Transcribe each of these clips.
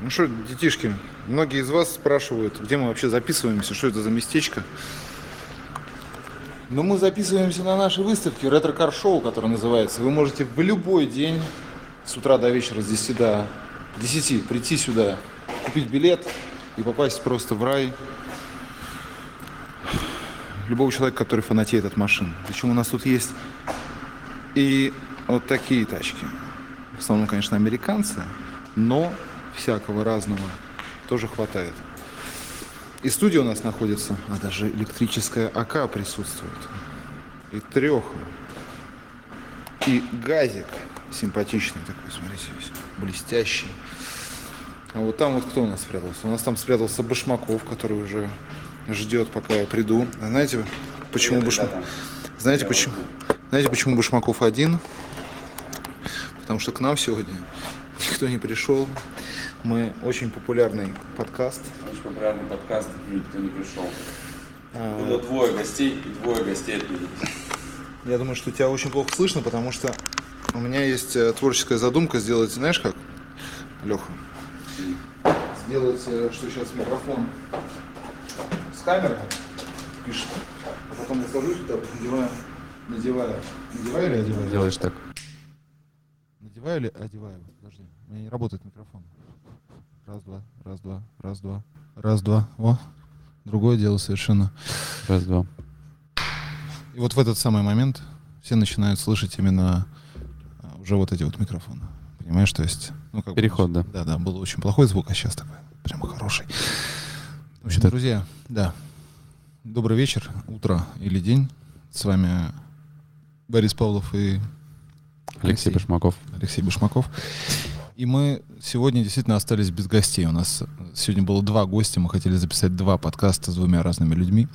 Ну что, детишки, многие из вас спрашивают, где мы вообще записываемся, что это за местечко. Но мы записываемся на нашей выставке ретро-кар-шоу, которая называется. Вы можете в любой день с утра до вечера, с 10 до 10 прийти сюда, купить билет и попасть просто в рай любого человека, который фанатеет от машин. Причем у нас тут есть и вот такие тачки. В основном, конечно, американцы, но всякого разного тоже хватает. И студия у нас находится, а даже электрическая АК присутствует. И треха. И газик симпатичный такой, смотрите, весь блестящий. А вот там вот кто у нас спрятался? У нас там спрятался Башмаков, который уже ждет, пока я приду. А знаете, почему Башмаков? Знаете, почему? Знаете, почему Башмаков один? Потому что к нам сегодня никто не пришел. Мы очень популярный подкаст. Очень популярный подкаст, никто не пришел. А... Было двое гостей и двое гостей отменились. Я думаю, что тебя очень плохо слышно, потому что у меня есть э, творческая задумка сделать, знаешь как, Леха? Сделать, э, что сейчас микрофон с камерой пишет, а потом я сажусь туда, надеваю, надеваю, надеваю или одеваю? Делаешь так. Надеваю или одеваю? Подожди, у меня не работает микрофон. Раз, два, раз, два, раз, два, раз, два. О, другое дело совершенно. Раз, два. И вот в этот самый момент все начинают слышать именно уже вот эти вот микрофоны. Понимаешь, то есть... Ну, как Переход, бы, да. Да, да, был очень плохой звук, а сейчас такой прямо хороший. В общем, да. друзья, да. Добрый вечер, утро или день. С вами Борис Павлов и Алексей, Алексей Башмаков. Алексей Башмаков. И мы сегодня действительно остались без гостей. У нас сегодня было два гостя. Мы хотели записать два подкаста с двумя разными людьми.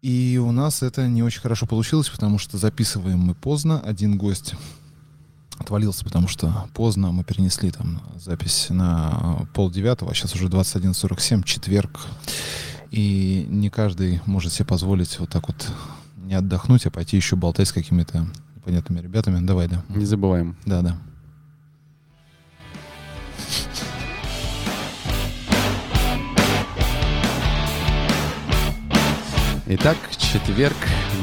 И у нас это не очень хорошо получилось, потому что записываем мы поздно. Один гость отвалился, потому что поздно мы перенесли там запись на пол девятого, а сейчас уже 21.47, четверг. И не каждый может себе позволить вот так вот не отдохнуть, а пойти еще болтать с какими-то непонятными ребятами. Давай, да. Не забываем. Да, да. Итак, четверг,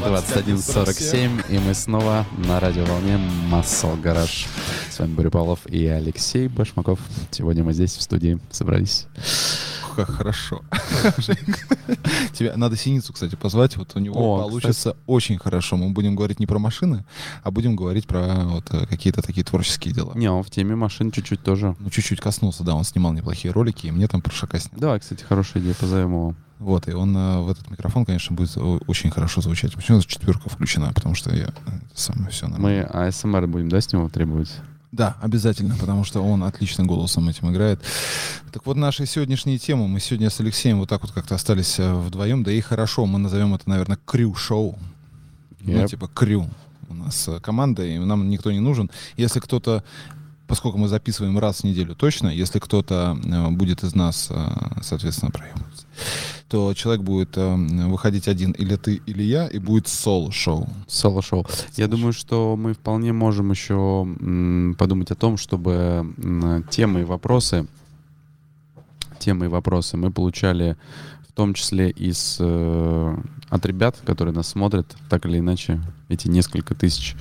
21.47, и мы снова на радиоволне Массол Гараж. С вами Боря Павлов и Алексей Башмаков. Сегодня мы здесь в студии собрались. Как хорошо. Тебе надо Синицу, кстати, позвать. Вот у него О, получится кстати. очень хорошо. Мы будем говорить не про машины, а будем говорить про вот э, какие-то такие творческие дела. Не, он в теме машин чуть-уть тоже. Ну, чуть-чуть коснулся, да. Он снимал неплохие ролики, и мне там про шака снял. Да, кстати, хорошая идея, позовем его. Вот, и он э, в этот микрофон, конечно, будет очень хорошо звучать. Почему четверка включена? Потому что я э, сам все нормально. Мы АСМР будем, да, с него требовать? Да, обязательно, потому что он отлично голосом этим играет. Так вот, наши сегодняшние темы. Мы сегодня с Алексеем вот так вот как-то остались э, вдвоем. Да и хорошо, мы назовем это, наверное, крю-шоу. Yep. Ну, типа крю. У нас э, команда, и нам никто не нужен. Если кто-то поскольку мы записываем раз в неделю точно, если кто-то э, будет из нас, соответственно, проебываться, то человек будет э, выходить один или ты, или я, и будет соло-шоу. Соло-шоу. Я думаю, что мы вполне можем еще подумать о том, чтобы темы и вопросы, темы и вопросы мы получали в том числе из, э, от ребят, которые нас смотрят, так или иначе, эти несколько тысяч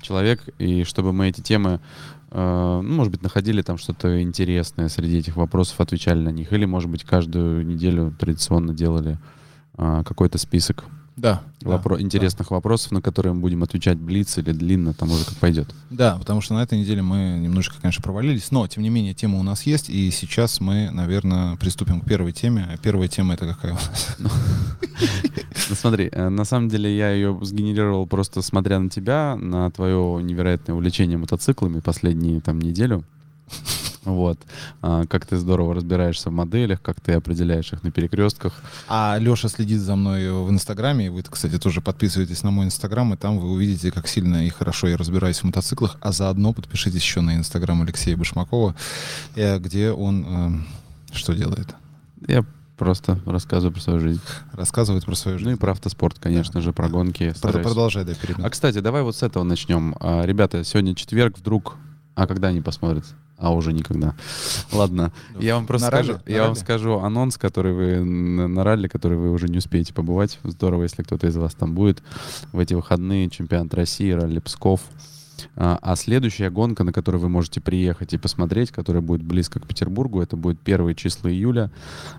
человек, и чтобы мы эти темы Э, ну, может быть, находили там что-то интересное среди этих вопросов, отвечали на них. Или, может быть, каждую неделю традиционно делали а, какой-то список да, вопро- да, интересных да. вопросов, на которые мы будем отвечать блиц или длинно, там уже как пойдет. Да, потому что на этой неделе мы немножко, конечно, провалились, но, тем не менее, тема у нас есть, и сейчас мы, наверное, приступим к первой теме. Первая тема — это какая у нас? Ну смотри, э, на самом деле я ее сгенерировал просто смотря на тебя, на твое невероятное увлечение мотоциклами последние там неделю. Вот. А, как ты здорово разбираешься в моделях, как ты определяешь их на перекрестках. А Леша следит за мной в Инстаграме. Вы, кстати, тоже подписывайтесь на мой Инстаграм, и там вы увидите, как сильно и хорошо я разбираюсь в мотоциклах. А заодно подпишитесь еще на Инстаграм Алексея Башмакова, э, где он э, что делает? Я Просто рассказываю про свою жизнь. Рассказывает про свою жизнь. Ну и про автоспорт, конечно да. же, про гонки. Стараюсь. Продолжай, да, перед А, кстати, давай вот с этого начнем. А, ребята, сегодня четверг, вдруг... А когда они посмотрят? А уже никогда. Ладно, я вам просто скажу, ралли? Я вам скажу анонс, который вы на ралли, который вы уже не успеете побывать. Здорово, если кто-то из вас там будет в эти выходные. Чемпионат России, ралли Псков. А, а следующая гонка, на которую вы можете приехать и посмотреть, которая будет близко к Петербургу, это будет первые числа июля.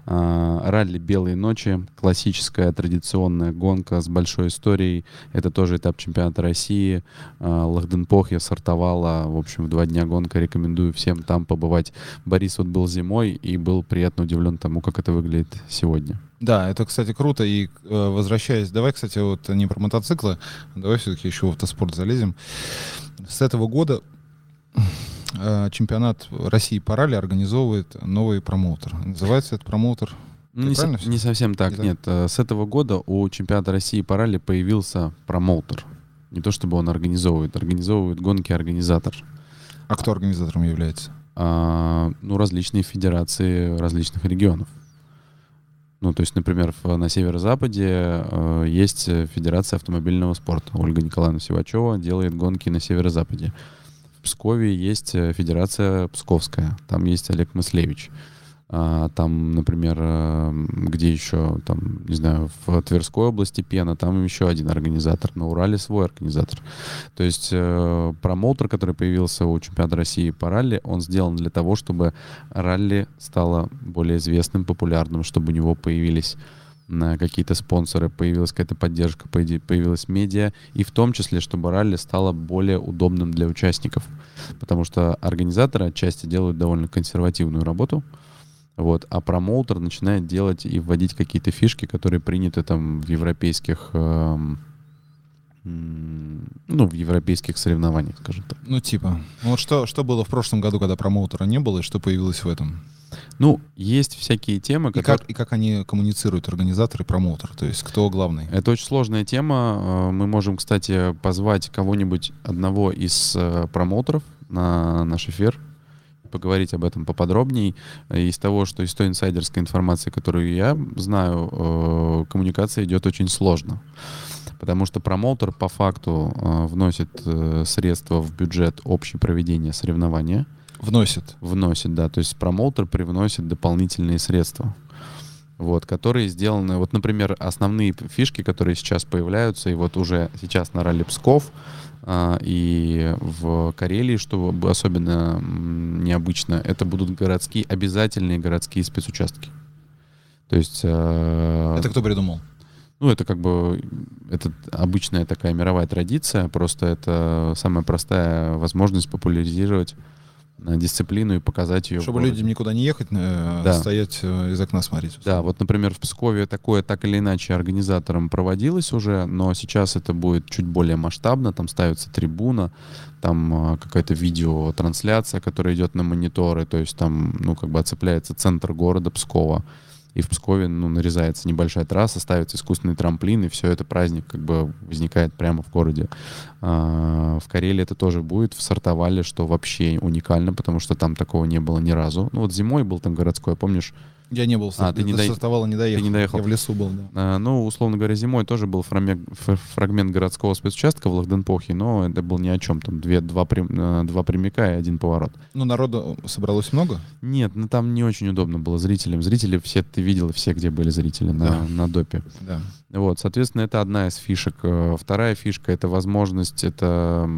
А, ралли «Белые ночи», классическая традиционная гонка с большой историей. Это тоже этап чемпионата России. А, Лахденпохья стартовала, в общем, в два дня гонка. Рекомендую всем там побывать. Борис вот был зимой и был приятно удивлен тому, как это выглядит сегодня. Да, это, кстати, круто. И э, возвращаясь, давай, кстати, вот не про мотоциклы, давай все-таки еще в автоспорт залезем. С этого года э, чемпионат России по ралли организовывает новый промоутер. Называется этот промоутер Ну, не, со- не совсем так, Не так? нет. Э, С этого года у чемпионата России по ралли появился промоутер. Не то чтобы он организовывает, организовывает гонки организатор. А кто организатором является? А, ну, различные федерации различных регионов. Ну, то есть, например, в- на северо-западе э, есть э, Федерация автомобильного спорта. Ольга Николаевна Сивачева делает гонки на северо-западе. В Пскове есть э, Федерация Псковская. Там есть Олег Мыслевич. А, там, например, э, где еще, там, не знаю, в Тверской области Пена, там еще один организатор. На Урале свой организатор. То есть э, промоутер, который появился у чемпионата России по ралли, он сделан для того, чтобы ралли стало более известным, популярным, чтобы у него появились на какие-то спонсоры, появилась какая-то поддержка, появи- появилась медиа, и в том числе, чтобы ралли стало более удобным для участников. Потому что организаторы отчасти делают довольно консервативную работу, вот, а промоутер начинает делать и вводить какие-то фишки, которые приняты там в европейских, эм, ну, в европейских соревнованиях, скажем так. Ну, типа. Ну, вот что, что было в прошлом году, когда промоутера не было, и что появилось в этом? Ну, есть всякие темы, И которые... как, и как они коммуницируют, организатор и промоутер? То есть кто главный? Это очень сложная тема. Э, Мы можем, кстати, позвать кого-нибудь, одного из э, промоутеров на наш эфир, поговорить об этом поподробней. Э, Из того, что из той инсайдерской информации, которую я знаю, э, коммуникация идет очень сложно. Потому что промоутер по факту э, вносит э, средства в бюджет общее проведения соревнования. Вносит. Вносит, да. То есть промоутер привносит дополнительные средства. Вот, которые сделаны, вот, например, основные фишки, которые сейчас появляются, и вот уже сейчас на ралли Псков а, и в Карелии, что особенно необычно, это будут городские, обязательные городские спецучастки. То есть... э, Это кто придумал? ну, это как бы это обычная такая мировая традиция, просто это самая простая возможность популяризировать дисциплину и показать ее. Чтобы людям никуда не ехать, э, Да. стоять э, из окна смотреть. Да, вот, например, в Пскове такое так или иначе организатором проводилось уже, но сейчас это будет чуть более масштабно, там ставится трибуна, там э, какая-то видеотрансляция, которая идет на мониторы, то есть там, ну, как бы оцепляется центр города Пскова, и в Пскове, ну, нарезается небольшая трасса, ставится искусственный трамплин, и все это праздник как бы возникает прямо в городе. А, В Карелии это тоже будет, в Сартовале, что вообще уникально, потому что там такого не было ни разу. Ну, вот зимой был там городской, помнишь, Я не был. А, ты не до не доехал. не доехал. Я в лесу был, да. А, Ну, условно говоря, зимой тоже был фрагмент, фр- фрагмент городского спецучастка в Лахденпохе, но это был ни о чем. Там две, два, прям- э, два прямика и один поворот. Ну, народу собралось много. Нет, ну там не очень удобно было зрителям. Зрители все, ты видел все, где были зрители на, Да. на допе. Да. Вот, соответственно, это одна из фишек. Э, Вторая фишка — это возможность, это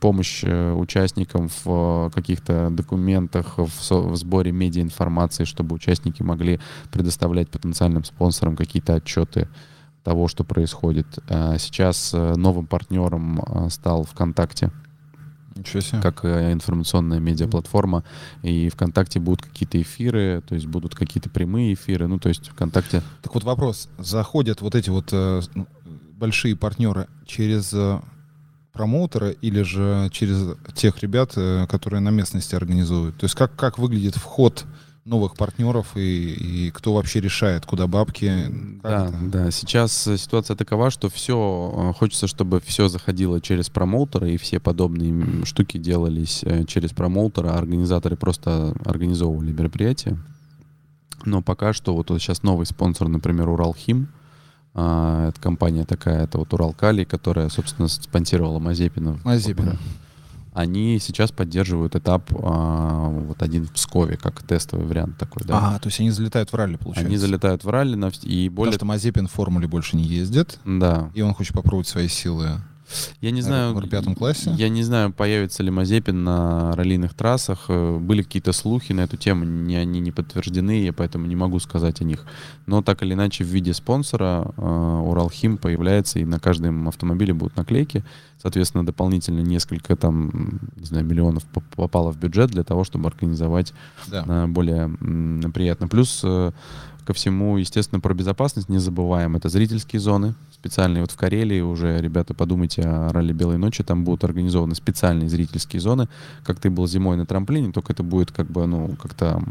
помощь э, участникам в э, каких-то документах, в, со- в сборе медиаинформации, чтобы участники могли предоставлять потенциальным спонсорам какие-то отчеты того, что происходит. А Сейчас новым партнером стал ВКонтакте. Как э, информационная медиаплатформа, и ВКонтакте будут какие-то эфиры, то есть будут какие-то прямые эфиры, ну, то есть ВКонтакте Так вот вопрос. Заходят вот эти вот э, ну, большие партнеры через э, промоутера или же через тех ребят, э, которые на местности организуют? То есть как, как выглядит вход новых партнеров и, и кто вообще решает, куда бабки? Да, это? да. Сейчас э, ситуация такова, что все хочется, чтобы все заходило через промоутера, и все подобные штуки делались э, через промоутера, а организаторы просто организовывали мероприятия. Но пока что вот, сейчас новый спонсор, например, Уралхим. А, это компания такая, это вот Уралкали, которая, собственно, спонсировала Мазепина. Мазепина. Они сейчас поддерживают этап а, вот один в Пскове, как тестовый вариант такой, да. А, то есть они залетают в ралли, получается? Они залетают в ралли, на, и более... Потому что Мазепин в формуле больше не ездит. Да. И он хочет попробовать свои силы я не знаю, в пятом классе. Я не знаю, появится ли Мазепин на раллийных трассах. Э, были какие-то слухи на эту тему, не, они не подтверждены, я поэтому не могу сказать о них. Но так или иначе в виде спонсора э, Уралхим появляется, и на каждом автомобиле будут наклейки. Соответственно, дополнительно несколько там, не знаю, миллионов попало в бюджет для того, чтобы организовать да. Э, более приятно. Плюс ко всему, естественно, про безопасность не забываем. Это зрительские зоны специальные. Вот в Карелии уже, ребята, подумайте о ралли «Белой ночи». Там будут организованы специальные зрительские зоны. Как ты был зимой на трамплине, только это будет как бы, ну, как-то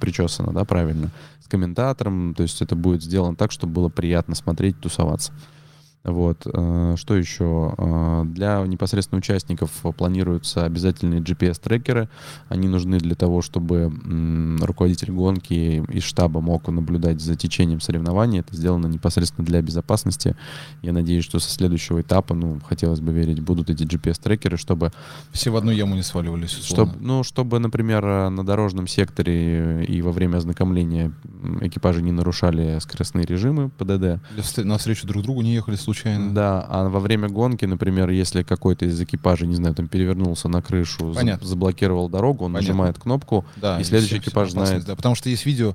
причесано, да, правильно, с комментатором. То есть это будет сделано так, чтобы было приятно смотреть, тусоваться. Вот. Э, что еще? Э, для непосредственно участников планируются обязательные GPS-трекеры. Они нужны для того, чтобы руководитель гонки из штаба мог наблюдать за течением соревнований. Это сделано непосредственно для безопасности. Я надеюсь, что со следующего этапа, ну, хотелось бы верить, будут эти GPS-трекеры, чтобы... Все в одну яму не сваливались, Чтобы, ну, чтобы, например, на дорожном секторе и во время ознакомления экипажи не нарушали скоростные режимы ПДД. На встречу друг другу не ехали случайно случайно. Да, а во время гонки, например, если какой-то из экипажей, не знаю, там перевернулся на крышу, Понятно. заблокировал дорогу, он Понятно. нажимает кнопку, да, и следующий все, экипаж все знает. Да, потому что есть видео,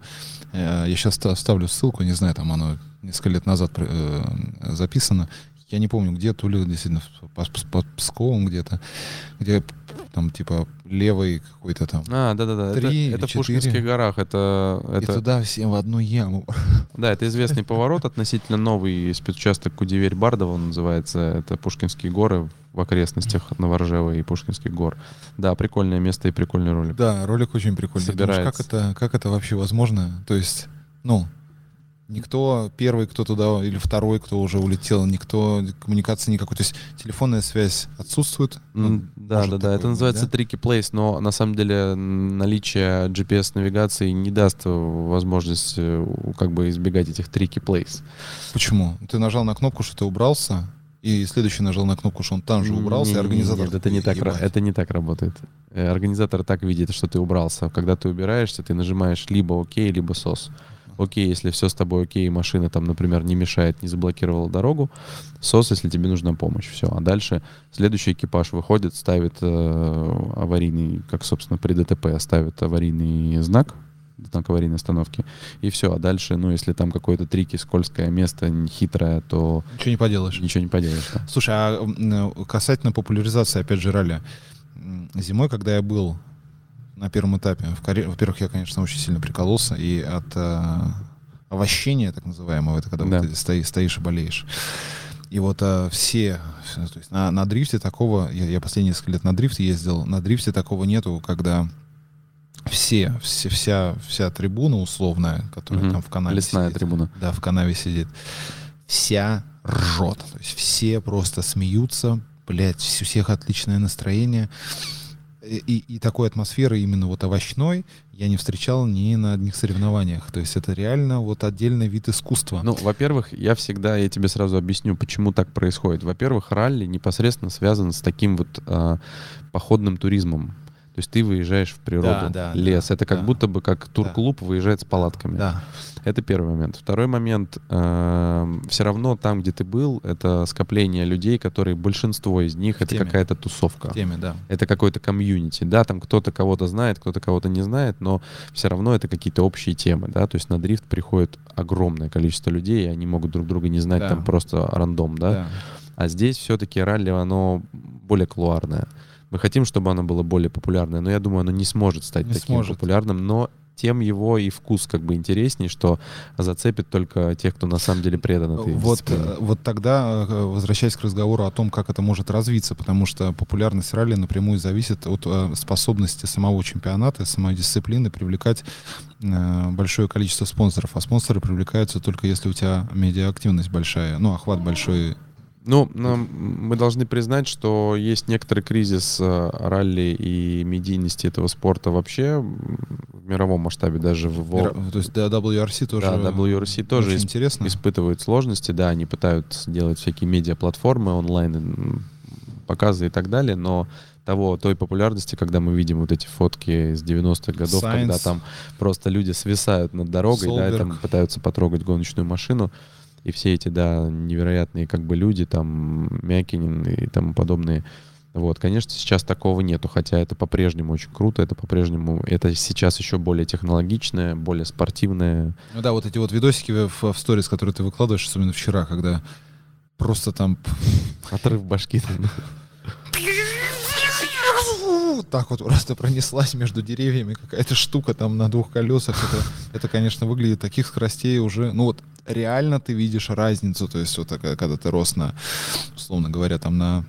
э, я сейчас ставлю ссылку, не знаю, там оно несколько лет назад э, записано. Я не помню, где, то ли действительно под Псковом где-то, где там типа левый какой-то там. А, да-да-да. Это, это в Пушкинских горах. Это, это... И туда всем в одну яму. Да, это известный поворот, относительно новый спецучасток Кудеверь-Бардово называется. Это Пушкинские горы в окрестностях Новоржева и Пушкинских гор. Да, прикольное место и прикольный ролик. Да, ролик очень прикольный. Собирается. Думаешь, как это, как это вообще возможно? То есть, ну, Никто первый, кто туда, или второй, кто уже улетел, никто коммуникации никакой. То есть телефонная связь отсутствует. Ну, да, да, да. Это называется да? tricky place, но на самом деле наличие GPS-навигации не даст возможность э, как бы избегать этих tricky place. Почему? Ты нажал на кнопку, что ты убрался, и следующий нажал на кнопку, что он там же убрался, не, и организатор... Нет, это не, так, это не так работает. Э, организатор так видит, что ты убрался. Когда ты убираешься, ты нажимаешь либо ОК, либо СОС окей, если все с тобой окей, машина там, например, не мешает, не заблокировала дорогу, СОС, если тебе нужна помощь, все. А дальше следующий экипаж выходит, ставит э, аварийный, как, собственно, при ДТП, ставит аварийный знак, знак аварийной остановки, и все. А дальше, ну, если там какое-то трики, скользкое место, хитрое, то... Ничего не поделаешь. Ничего не поделаешь, да. Слушай, а касательно популяризации, опять же, ралли. Зимой, когда я был на первом этапе. В Коре... Во-первых, я, конечно, очень сильно прикололся и от э, овощения, так называемого, это когда да. вот ты стоишь, стоишь и болеешь. И вот а, все, то есть на, на дрифте такого, я, я последние несколько лет на дрифт ездил, на дрифте такого нету, когда все, все вся, вся трибуна условная, которая угу. там в канаве Лесная сидит, трибуна. Да, в канаве сидит, вся ржет. То есть все просто смеются, блядь, у всех отличное настроение и, и такой атмосферы именно вот овощной я не встречал ни на одних соревнованиях. То есть это реально вот отдельный вид искусства. Ну, во-первых, я всегда, я тебе сразу объясню, почему так происходит. Во-первых, ралли непосредственно связан с таким вот э, походным туризмом. То есть ты выезжаешь в природу, да, да, лес. Да, это как да, будто бы как турклуб да. выезжает с палатками. Да. Это первый момент. Второй момент. Э, все равно там, где ты был, это скопление людей, которые большинство из них в это какая-то тусовка. В теме, да. Это какой-то комьюнити. Да, там кто-то кого-то знает, кто-то кого-то не знает, но все равно это какие-то общие темы. Да? То есть на дрифт приходит огромное количество людей, и они могут друг друга не знать, да. там просто рандом. Да? Да. А здесь все-таки ралли, оно более клуарное. Мы хотим, чтобы оно было более популярное, но я думаю, оно не сможет стать не таким сможет. популярным, но тем его и вкус как бы интересней, что зацепит только тех, кто на самом деле предан этой вот, э, вот тогда, э, возвращаясь к разговору о том, как это может развиться, потому что популярность ралли напрямую зависит от э, способности самого чемпионата, самой дисциплины привлекать большое количество спонсоров. А спонсоры привлекаются только если у тебя медиаактивность большая, ну, охват большой ну, мы должны признать, что есть некоторый кризис э, ралли и медийности этого спорта вообще в мировом масштабе даже в Мир, То есть WRC тоже. Да, WRC тоже исп... интересно. испытывают сложности, да, они пытаются делать всякие медиаплатформы онлайн, показы и так далее, но того, той популярности, когда мы видим вот эти фотки с 90-х годов, Science. когда там просто люди свисают над дорогой, да, и там пытаются потрогать гоночную машину. И все эти, да, невероятные как бы люди, там, Мякинин и тому подобные. Вот, конечно, сейчас такого нету, хотя это по-прежнему очень круто, это по-прежнему, это сейчас еще более технологичное, более спортивное. Ну да, вот эти вот видосики в, в сторис, которые ты выкладываешь, особенно вчера, когда просто там Отрыв башки. так вот просто пронеслась между деревьями какая-то штука там на двух колесах. Это, это, конечно, выглядит таких скоростей уже. Ну вот реально ты видишь разницу. То есть вот такая, когда ты рос на, условно говоря, там на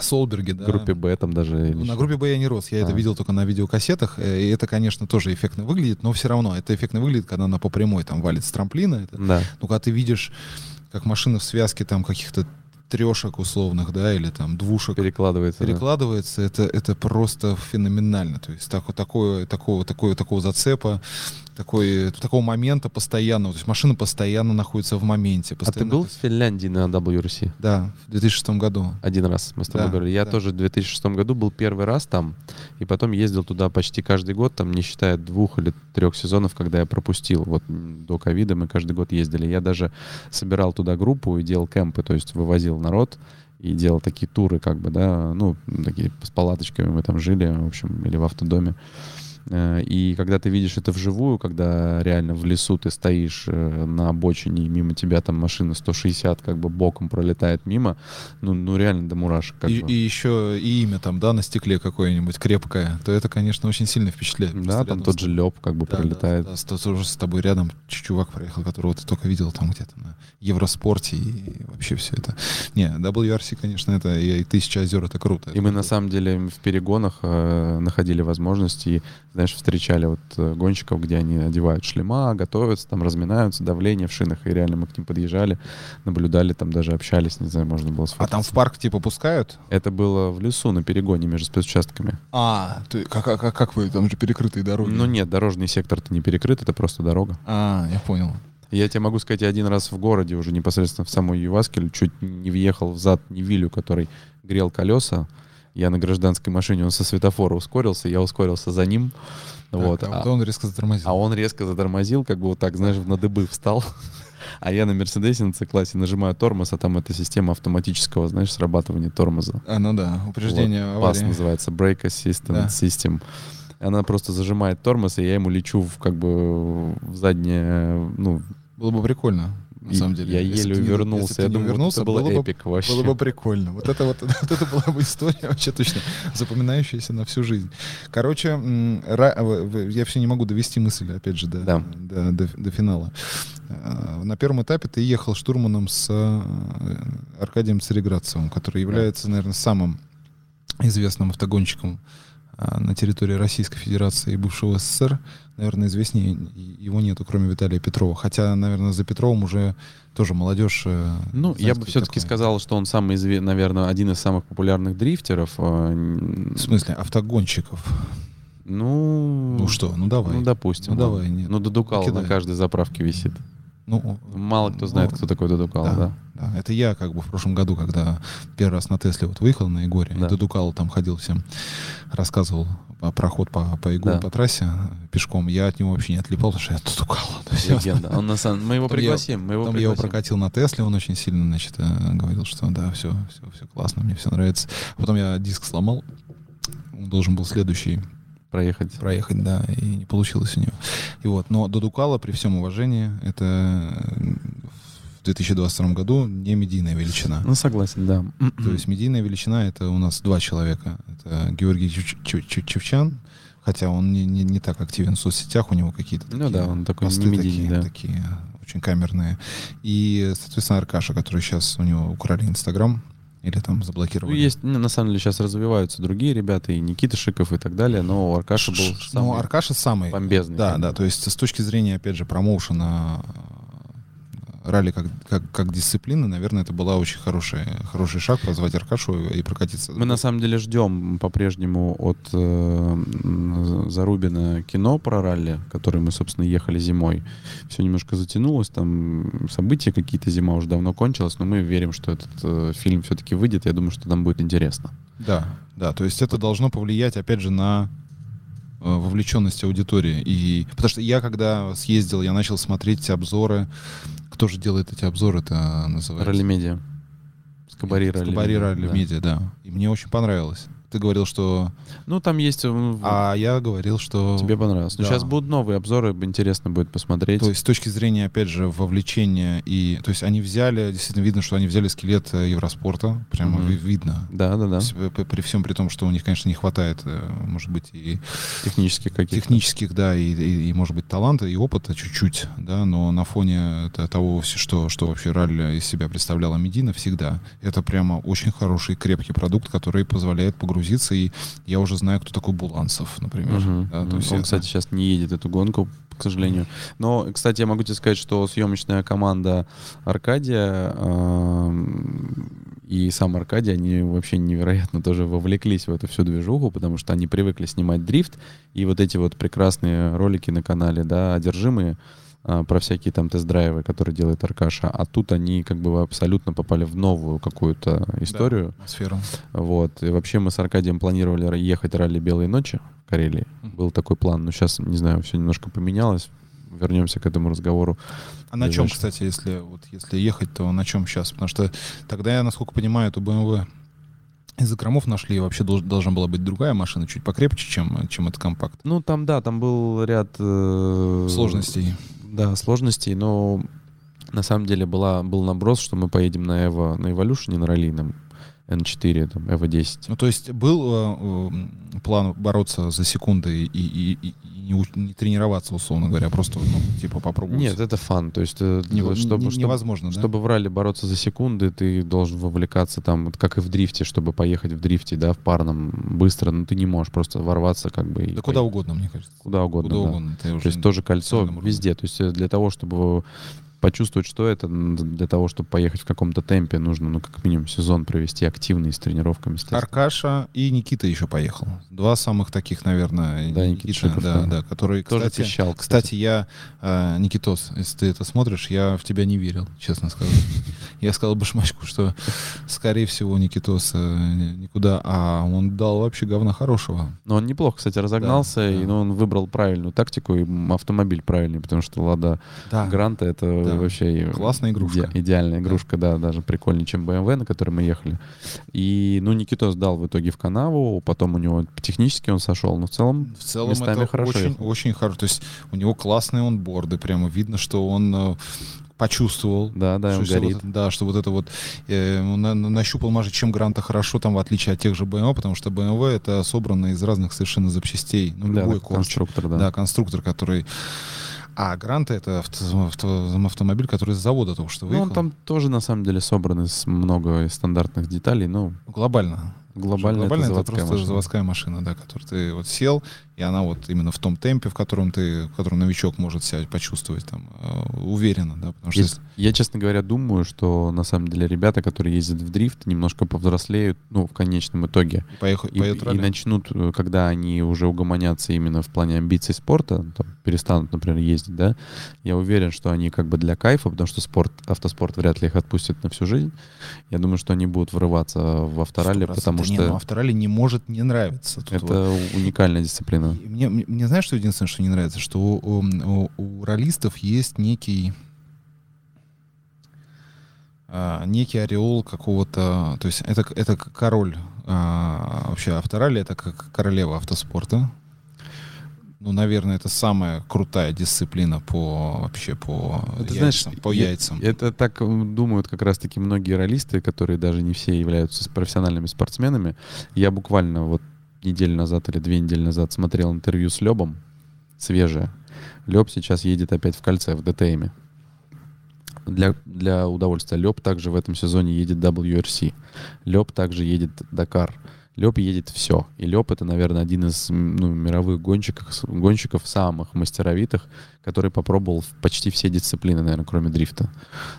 Солберге, да. В группе Б там даже... Ну, на группе Б я не рос, я это А. видел только на видеокассетах, э, и это, конечно, тоже эффектно выглядит, но все равно это эффектно выглядит, когда она по прямой там валит с трамплина. Это, Да. ну, когда ты видишь, как машина в связке там каких-то трешек условных, да, или там двушек Перекладывается. да. перекладывается, это, это просто феноменально. То есть так, вот такое, такого, такого, такого зацепа, такой, такого момента постоянного. То есть машина постоянно находится в моменте. А ты постоянно был в Финляндии на WRC? Да, в 2006 году. Один раз мы с тобой Да, говорили. Я да. тоже в 2006 году был первый раз там, и потом ездил туда почти каждый год, там не считая двух или трех сезонов, когда я пропустил. Вот до ковида мы каждый год ездили. Я даже собирал туда группу и делал кемпы, то есть вывозил народ и делал такие туры, как бы, да, ну, такие с палаточками мы там жили, в общем, или в автодоме. Э, И когда ты видишь это вживую, когда реально в лесу ты стоишь э, на обочине, и мимо тебя там машина 160 как бы боком пролетает мимо, ну, ну реально до мурашек. Как И, бы. и еще и имя там, да, на стекле какое-нибудь крепкое, то это, конечно, очень сильно впечатляет. да, там тот с же леп как бы Да, пролетает. Да, да, с- тоже с тобой рядом чувак проехал, которого ты только видел там где-то на Евроспорте и вообще все это. Не, WRC, конечно, это и, и Тысяча озер, это круто. И мы на самом деле в перегонах э, находили возможности знаешь, встречали вот э, гонщиков, где они одевают шлема, готовятся, там разминаются, давление в шинах, и реально мы к ним подъезжали, наблюдали, там даже общались, не знаю, можно было А сфоткаться. там в парк типа пускают? Это было в лесу на перегоне между спецучастками. А, ты, как, как, как вы, там же перекрытые дороги. Ну нет, дорожный сектор-то не перекрыт, это просто дорога. А, я понял. Я тебе могу сказать, я один раз в городе уже непосредственно в самой Юваскель чуть не въехал в зад Невилю, который грел колеса. Я на гражданской машине, он со светофора ускорился, я ускорился за ним. вот. Так, а а- вот он резко затормозил. А он резко затормозил, как бы вот так, знаешь, на дыбы встал. А я на Мерседесе на C-классе нажимаю тормоз, а там это система автоматического, знаешь, срабатывания тормоза. А, ну да, упреждение Вот, PAS аварии. называется, Brake Assistant Да. System. Она просто зажимает тормоз, и я ему лечу в, как бы в заднее, ну, Было бы прикольно, на самом деле. я еле увернулся. Я думаю, это было было бы эпик вообще. Было бы прикольно. Вот это вот, вот это была бы история вообще точно запоминающаяся на всю жизнь. Короче, я все не могу довести мысль, опять же, до, Да. до, до- до финала. А, На первом этапе ты ехал штурманом с э, Аркадием Цареградцевым, который является, наверное, самым известным автогонщиком а, на территории Российской Федерации и бывшего СССР. Наверное, известнее его нету, кроме Виталия Петрова. Хотя, наверное, за Петровым уже тоже молодежь. э, Ну, знает, я бы все-таки сказал, что он самый, изве- наверное, один из самых популярных дрифтеров. н- В смысле, автогонщиков. Ну, Ну что, ну давай. Ну, допустим. Ну, давай, нет. Ну, Додукал на каждой заправке висит. Ну, Мало кто знает, ну, кто такой Додукал, да, да. да. Это я как бы в прошлом году, когда первый раз на Тесле вот выехал на Егоре, Да. до Дукала там ходил всем, рассказывал проход по, по Егору, Да. по трассе э, пешком. Я от него вообще не отлипал, потому что я я- Легенда. Он на самом... Мы его пригласим, мы его Потом я его пригласим. прокатил на Тесле, он очень сильно, значит, э, говорил, что да, все, все, все классно, мне все нравится. Потом я диск сломал, он должен был следующий Проехать. проехать, да, и не получилось у него. И вот, но до Дукала, при всем уважении, это э, в 2022 году не медийная величина. Ну, согласен, да. То есть медийная величина — это у нас два человека. Это Георгий Чевчан, хотя он не, не, не так активен в соцсетях, у него какие-то Ну такие да, он такой не медийный, такие, да. такие очень камерные. И, соответственно, Аркаша, который сейчас у него украли Инстаграм, или там Ну, заблокировали. есть, ну, на самом деле, сейчас развиваются другие ребята, и Никита Шиков и так далее, но у Аркаша был Ш- самый Ну, Аркаша самый. бомбезный. Да, да, то есть с точки зрения, опять же, промоушена ралли как, как, как дисциплина, наверное, это была очень хороший, хороший шаг позвать Аркашу и прокатиться. Мы на самом деле ждем по-прежнему от э, Зарубина кино про ралли, который мы, собственно, ехали зимой. Все немножко затянулось, там события какие-то, зима уже давно кончилась, но мы верим, что этот э, фильм все-таки выйдет, я думаю, что там будет интересно. Да, да, то есть это должно повлиять, опять же, на э, вовлеченность аудитории. И, потому что я, когда съездил, я начал смотреть обзоры. Кто же делает эти обзоры, это называется? Ралли-медиа. Скобари Ралли. Скобари Ралли-медиа, да. да. И мне очень понравилось. Ты говорил, что... Ну, там есть... э, А я говорил, что... Тебе понравилось. Но Да. сейчас будут новые обзоры, интересно будет посмотреть. То есть с точки зрения, опять же, вовлечения и... То есть они взяли, действительно видно, что они взяли скелет э, Евроспорта. Прямо ви- видно. Да, да, да. То есть, э, при, всем при том, что у них, конечно, не хватает, э, может быть, и Технически каких-то. технических, да, и, и, и, может быть, таланта и опыта чуть-чуть, да, но на фоне того, что, что вообще ралли из себя представляла Медина всегда, это прямо очень хороший, крепкий продукт, который позволяет погрузиться, и я уже знаю, кто такой Буланцев, например. Мгм. да, то есть Он, это- кстати, сейчас не едет эту гонку, к сожалению. Но, кстати, я могу тебе сказать, что съемочная команда Аркадия эм, и сам Аркадий, они вообще невероятно тоже вовлеклись в эту всю движуху, потому что они привыкли снимать дрифт, и вот эти вот прекрасные ролики на канале, да, одержимые, про всякие там тест-драйвы, которые делает Аркаша, а тут они как бы абсолютно попали в новую какую-то историю. сферу. Вот. И вообще мы с Аркадием планировали ехать ралли «Белые ночи» в Карелии. Был такой план, но сейчас, не знаю, все немножко поменялось. Вернемся к этому разговору. А на чем, кстати, если, вот, если ехать, то на чем сейчас? Потому что тогда, я, насколько понимаю, эту BMW из закромов нашли, и вообще долж- должна была быть другая машина, чуть покрепче, чем, чем этот компакт. Ну, там, да, там был ряд... э, Сложностей. Да, сложностей, но на самом деле была, был наброс, что мы поедем на Evo, на Evolution, на раллийном, N4, там, Evo 10. Ну, то есть был э, э, план бороться за секунды и- и- и не, не тренироваться, условно говоря, просто, ну, типа, попробовать. Нет, это фан. То есть, э, Не- чтобы, не- чтобы, невозможно, да? чтобы в ралли бороться за секунды, ты должен вовлекаться там, как и в дрифте, чтобы поехать в дрифте, да, в парном быстро, но ты не можешь просто ворваться как бы и Да куда поехать. угодно, мне кажется. куда угодно. Куда да. угодно. Ты То есть тоже кольцо везде. То есть э, для того, чтобы почувствовать, что это, для того, чтобы поехать в каком-то темпе, нужно, ну, как минимум, сезон провести активный с тренировками. с. Аркаша и Никита еще поехал. Два самых таких, наверное, Да, Никита Шиков, да, да. да, которые, Тоже кстати, пищал, Кстати, я, э, Никитос, если ты это смотришь, я в тебя не верил, честно скажу. Я сказал Башмачку, что, скорее всего, Никитос э, никуда, а он дал вообще говна хорошего. Но он неплохо, кстати, разогнался, Да, и да. ну, он выбрал правильную тактику, и автомобиль правильный, потому что Лада Да. Гранта это Да. вообще Классная игрушка. иде- идеальная игрушка, да. даже прикольнее, чем BMW, на которой мы ехали. И, ну, Никитос дал в итоге в канаву, потом у него технически он сошел, но в целом В целом местами это хорошо очень, ехал. очень хорошо. То есть у него классные онборды, прямо видно, что он э, почувствовал. да, да, что, он что горит. вот- да, что вот это вот э, на- на- нащупал, может, чем Гранта хорошо, там, в отличие от тех же BMW, потому что BMW это собрано из разных совершенно запчастей. Ну, Да, любой да, конструктор, да. Да, конструктор, который... А Гранта это авто- авто- автомобиль, который с завода только что Ну, выехал. он там тоже, на самом деле, собран из много стандартных деталей, но Глобально. Глобально, Глобально это это, заводская просто машина. заводская машина, да, которую ты вот сел, и она вот именно в том темпе, в котором ты, в котором новичок может себя почувствовать там э, уверенно, да, потому что Я, если- я, честно говоря, думаю, что на самом деле ребята, которые ездят в дрифт, немножко повзрослеют, ну, в конечном итоге. поехал, И, и ралли. начнут, э, когда они уже угомонятся именно в плане амбиций спорта, там, перестанут, например, ездить, да, я уверен, что они как бы для кайфа, потому что спорт, автоспорт вряд ли их отпустит на всю жизнь. Я думаю, что они будут врываться в авторалли, 100%. потому Не, что ну, авторалли не может не нравиться. Тут вот. это уникальная дисциплина. Мне, мне, мне знаешь, что единственное, что не нравится? Что у, у- у ролистов есть некий а, некий ореол какого-то... То есть это, это король а, вообще авторалли, это как королева автоспорта. Ну, наверное, это самая крутая дисциплина по вообще по Ты яйцам. по я- яйцам. Это так думают как раз-таки многие ролисты, которые даже не все являются профессиональными спортсменами. Я буквально вот неделю назад или две недели назад смотрел интервью с Лебом, свежее. Леб сейчас едет опять в кольце, в ДТМе. Для, для удовольствия. Леб также в этом сезоне едет WRC. Леб также едет Дакар. Леп едет все. И Леп это, наверное, один из ну, мировых гонщиков, гонщиков самых мастеровитых, который попробовал почти все дисциплины, наверное, кроме дрифта.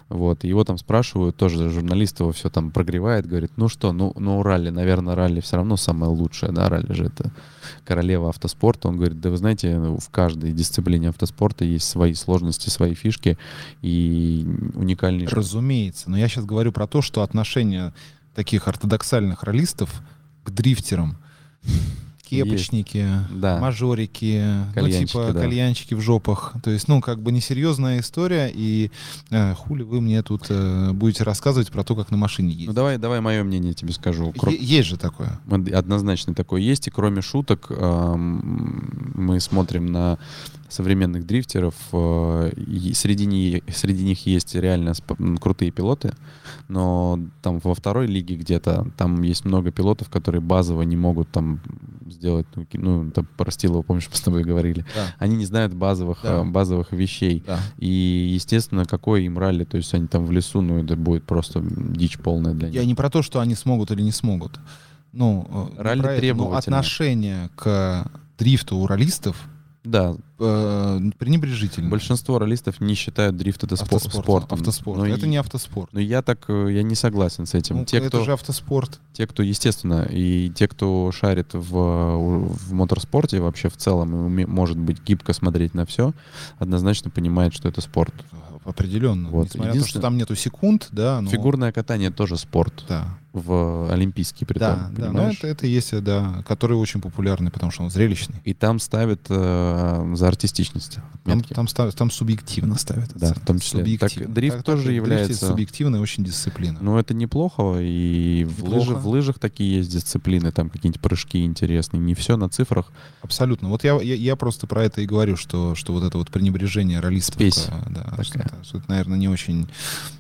Вот. Его там спрашивают, тоже журналист его все там прогревает, говорит, ну что, ну, ну ралли, наверное, ралли все равно самое лучшее, да, ралли же это королева автоспорта. Он говорит, да вы знаете, в каждой дисциплине автоспорта есть свои сложности, свои фишки и уникальные... Разумеется, но я сейчас говорю про то, что отношение таких ортодоксальных ролистов к дрифтерам кепочники, да. мажорики, кальянчики, ну, типа да. кальянчики в жопах. То есть, ну, как бы несерьезная история, и э, хули вы мне тут э, будете рассказывать про то, как на машине ездить. Ну, давай, давай мое мнение тебе скажу. Кро... Есть же такое. Однозначно такое есть, и кроме шуток э, мы смотрим на современных дрифтеров. Э, среди, них, среди них есть реально крутые пилоты, но там во второй лиге где-то там есть много пилотов, которые базово не могут там сделать, ну, ну там про Стилова, помнишь, мы с тобой говорили. Да. Они не знают базовых, да. Э, базовых вещей. Да. И, естественно, какой им ралли, то есть они там в лесу, ну, это будет просто дичь полная для них. Я не про то, что они смогут или не смогут. Ну, э, ралли требовательно. отношение к дрифту у раллистов да. Э, пренебрежительно. Большинство ролистов не считают дрифт это автоспорт, спортом. Автоспорт. Но это и, не автоспорт. Но я так, э, я не согласен с этим. Ну, те, это кто, же автоспорт. Те, кто, естественно, и те, кто шарит в, в моторспорте вообще в целом, и может быть гибко смотреть на все, однозначно понимает, что это спорт. Определенно. Вот. Несмотря на то, что там нету секунд, да. Но... Фигурное катание тоже спорт. Да в олимпийский притом. Да, да, но это, это есть, да, который очень популярный, потому что он зрелищный. И там ставят э, за артистичность. Там, там, ставят, там субъективно ставят. Да, в том числе. Субъектив. Так, дрифт так, тоже так, является... Дрифт субъективная очень дисциплина. Ну, это неплохо, и в, лыжи, в лыжах такие есть дисциплины, там какие-нибудь прыжки интересные, не все на цифрах. Абсолютно. Вот я, я, я просто про это и говорю, что, что вот это вот пренебрежение ролистов. Спесь. Да, что, это, что это, наверное, не очень,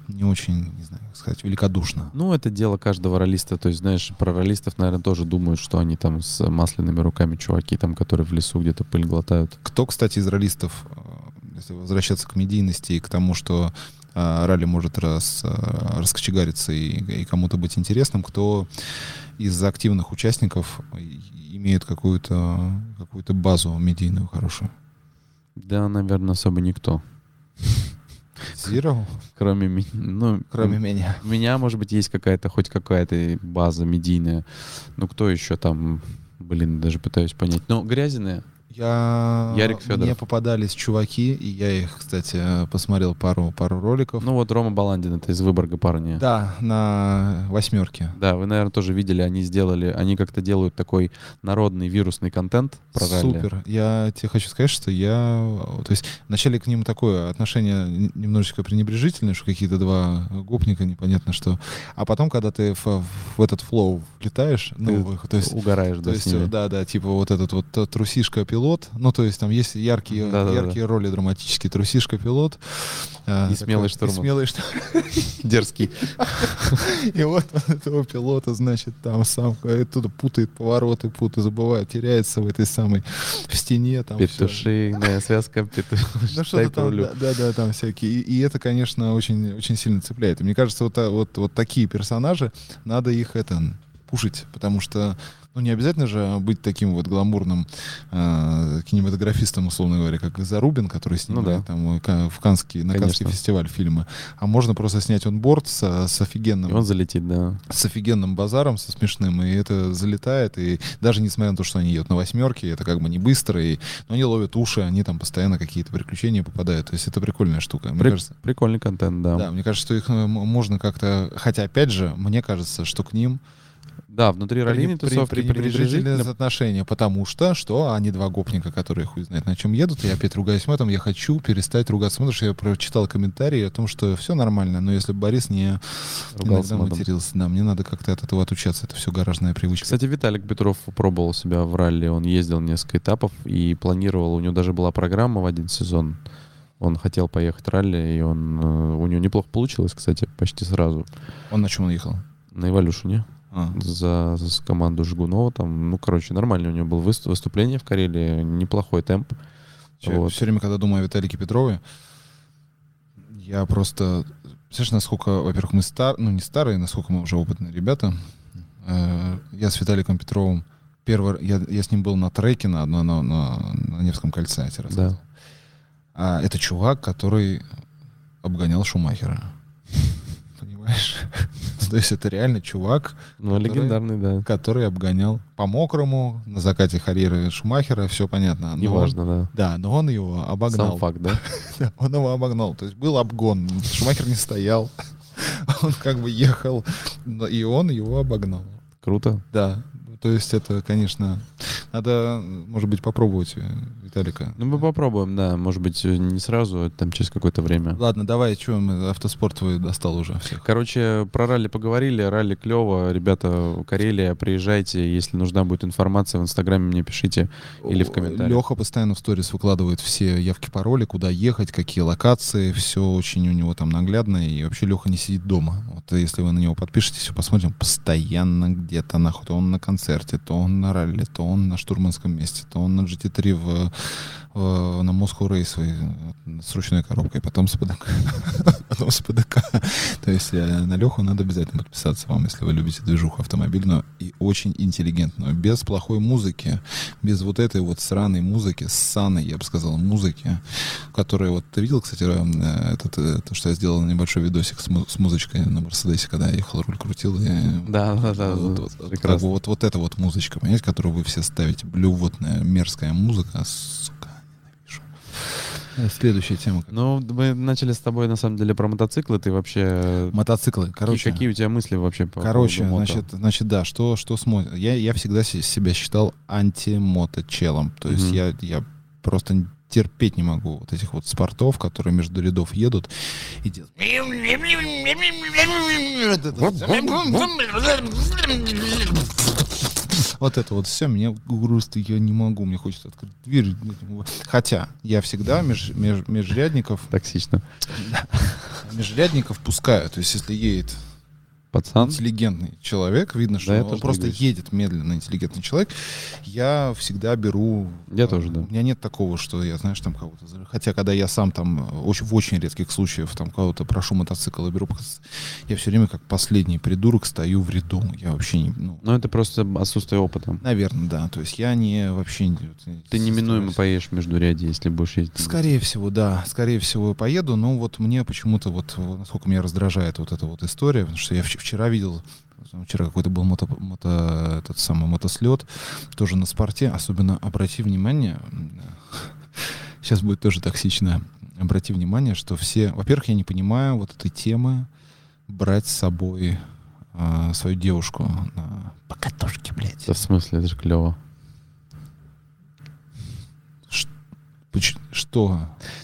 не очень, не знаю, сказать, великодушно. Ну, это дело каждого ролиста, то есть знаешь, про ролистов, наверное, тоже думают, что они там с масляными руками чуваки, там, которые в лесу где-то пыль глотают. Кто, кстати, из ролистов, э, если возвращаться к медийности и к тому, что а, ралли может рас, а, раскочегариться и, и кому-то быть интересным, кто из активных участников имеет какую-то какую базу медийную хорошую? Да, наверное, особо никто. Zero? Кроме, ну, Кроме меня. У меня, может быть, есть какая-то, хоть какая-то база медийная. Ну, кто еще там, блин, даже пытаюсь понять. Ну, Грязиная, я... Ярик Федоров. Мне попадались чуваки, и я их, кстати, посмотрел пару, пару роликов. Ну вот Рома Баландин, это из Выборга парня. Да, на восьмерке. Да, вы, наверное, тоже видели, они сделали, они как-то делают такой народный вирусный контент про Супер. Ралли. Я тебе хочу сказать, что я... То есть вначале к ним такое отношение немножечко пренебрежительное, что какие-то два гопника, непонятно что. А потом, когда ты в, в этот флоу летаешь, ну, то есть... Угораешь, то да, есть, Да, да, типа вот этот вот трусишка пилот, пилот, ну то есть там есть яркие, да, яркие да. роли драматические, трусишка пилот. А, и смелый штурм. смелый штурм. Дерзкий. И вот этого пилота, значит, там сам оттуда путает повороты, путает, забывает, теряется в этой самой в стене. Там Петушиная связка, петушиная. Ну что-то там, да, да, там всякие. И, это, конечно, очень, очень сильно цепляет. И мне кажется, вот, вот, вот такие персонажи, надо их это пушить, потому что ну, не обязательно же быть таким вот гламурным э, кинематографистом, условно говоря, как Зарубин, который снимает ну, да. там э, в Канский, на Конечно. Канский фестиваль фильмы. А можно просто снять он борт с, с офигенным... И он залетит, да. С офигенным базаром, со смешным, и это залетает. И даже несмотря на то, что они едут на восьмерке, это как бы не быстро, и, но они ловят уши, они там постоянно какие-то приключения попадают. То есть это прикольная штука. Мне При... кажется, Прикольный контент, да. Да, мне кажется, что их э, можно как-то... Хотя, опять же, мне кажется, что к ним да, внутри раллийной при, тусовки пренебрежительное отношение, потому что, что они два гопника, которые хуй знает на чем едут, я опять ругаюсь матом, я хочу перестать ругаться что я прочитал комментарии о том, что все нормально, но если Борис не ругался иногда матерился, да, мне надо как-то от этого отучаться, это все гаражная привычка. Кстати, Виталик Петров пробовал себя в ралли, он ездил несколько этапов и планировал, у него даже была программа в один сезон, он хотел поехать в ралли, и он, э, у него неплохо получилось, кстати, почти сразу. Он на чем он ехал? На Эволюшене а. за, за команду Жгунова. Там, ну, короче, нормально у него было выступление в Карелии, неплохой темп. Все, вот. все время, когда думаю о Виталике Петрове, я просто... Представляешь, насколько, во-первых, мы стар, ну не старые, насколько мы уже опытные ребята. Э, я с Виталиком Петровым первый, я, я с ним был на треке на, на, на, на, на Невском кольце, я тебе. Да. А это чувак, который обгонял Шумахера. Понимаешь? То есть это реально чувак, Ну, Который- легендарный, да. который обгонял по мокрому на закате карьеры Шумахера, все понятно. Но Неважно, да. Да, но он его обогнал. Сам факт, да? Да, он его обогнал. То есть был обгон. Шумахер не стоял. Он как бы ехал, и он его обогнал. Круто. Да. То есть это, конечно, надо, может быть, попробовать э, Виталика. Ну, мы попробуем, да. Может быть, э, не сразу, а там через какое-то время. Ладно, давай, что мы автоспорт твой достал уже всех. Короче, про ралли поговорили. Ралли клево. Ребята, Карелия, приезжайте. Если нужна будет информация, в Инстаграме мне пишите. Или в комментариях. Леха постоянно в сторис выкладывает все явки, пароли, куда ехать, какие локации, все очень у него там наглядно, и вообще Леха не сидит дома. Вот если вы на него подпишетесь, все посмотрим, постоянно где-то нахуй, то он на концерте, то он на ралли, то он на штурманском месте, то он на GT3 в, на Moscow Raceway э, с ручной коробкой, потом с ПДК. Потом с ПДК. То есть э, на Леху надо обязательно подписаться вам, если вы любите движуху автомобильную и очень интеллигентную, без плохой музыки, без вот этой вот сраной музыки, ссаной, я бы сказал, музыки, которая вот, ты видел, кстати, э, этот, э, то, что я сделал небольшой видосик с, му- с музычкой на Мерседесе, когда я ехал, руль крутил, и Да, да, да. вот, вот- вот как бы вот, вот эта вот музычка, понимаете, которую вы все ставите, блювотная, мерзкая музыка, сука. Э, Следующая тема. Ну, мы начали с тобой, на самом деле, про мотоциклы. Ты вообще... э, Мотоциклы, короче. какие у тебя мысли вообще по Короче, мото? значит, значит, да, что, что с мо- Я, я всегда се- себя считал антимоточелом. То есть Мгм. я, я просто терпеть не могу вот этих вот спортов, которые между рядов едут и делают. Вот это вот все, меня грустно, я не могу, мне хочется открыть дверь. Хотя я всегда меж, меж- межрядников, Токсично. межрядников пускаю. То есть если едет Пацан? интеллигентный человек, видно, что я он просто двигаюсь. едет медленно, интеллигентный человек, я всегда беру... Я э, тоже, да. У меня нет такого, что я, знаешь, там кого-то... Хотя, когда я сам там, э, очень, в очень редких случаях, там кого-то прошу мотоцикл и беру, я все время как последний придурок стою в ряду. Я вообще не... Ну, Ну, это просто отсутствие опыта. наверное, да. То есть я не вообще... не- Ты неминуемо поедешь между ряди, если будешь ездить. Скорее всего, да. Скорее всего, поеду. Но вот мне почему-то вот, насколько меня раздражает вот эта вот история, потому что я вчера видел, вчера какой-то был мото, мото- этот самый мотослет, тоже на спорте. Особенно обрати внимание, сейчас будет тоже токсично, обрати внимание, что все, во-первых, я не понимаю вот этой темы брать с собой а, свою девушку на покатушке, блядь. Да в смысле, это же клево. Что?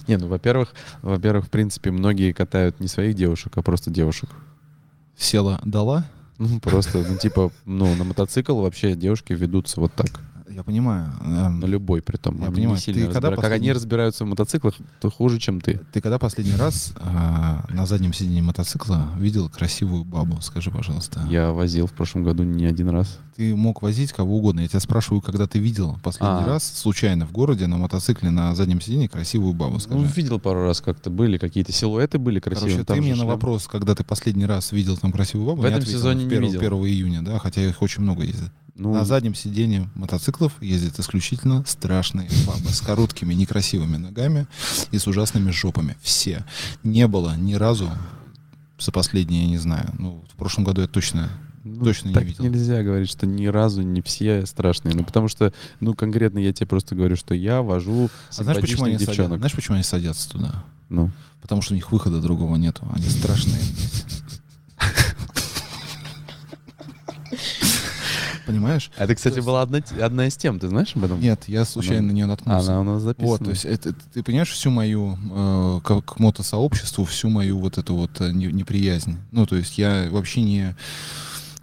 Не, ну, во-первых, во-первых, в принципе, многие катают не своих девушек, а просто девушек. Села, дала? Ну, просто, ну, типа, ну, на мотоцикл вообще девушки ведутся вот так. Я понимаю. эм, На любой, при том. Я Они понимаю. Ты когда разбира- Как они разбираются в мотоциклах, то хуже, чем ты. Ты когда последний раз а, на заднем сиденье мотоцикла видел красивую бабу? Скажи, пожалуйста. Я возил в прошлом году не один раз. Ты мог возить кого угодно. Я тебя спрашиваю, когда ты видел последний А. раз случайно в городе на мотоцикле на заднем сиденье красивую бабу? Скажи. Ну, видел пару раз как-то были, какие-то силуэты были красивые. Короче, ты мне на шлем. вопрос, когда ты последний раз видел там красивую бабу, В этом сезоне не видел. 1 июня, да, хотя их очень много ездит. Ну, На заднем сиденье мотоциклов ездят исключительно страшные бабы с короткими некрасивыми ногами и с ужасными жопами. Все. Не было ни разу за последние, я не знаю, ну, в прошлом году я точно ну, точно не так видел. нельзя говорить, что ни разу не все страшные. Ну, потому что, ну, конкретно я тебе просто говорю, что я вожу А знаешь, почему они девчонок. Знаешь, почему они садятся туда? Ну, Потому что у них выхода другого нету. Они страшные. Понимаешь? это, кстати, была одна, одна из тем, ты знаешь об этом? Нет, я случайно на нее А, наткнулся. Она у нас записана. Вот, то есть это, ты понимаешь всю мою, э, как к мотосообществу, всю мою вот эту вот э, не- неприязнь. Ну, то есть я вообще не...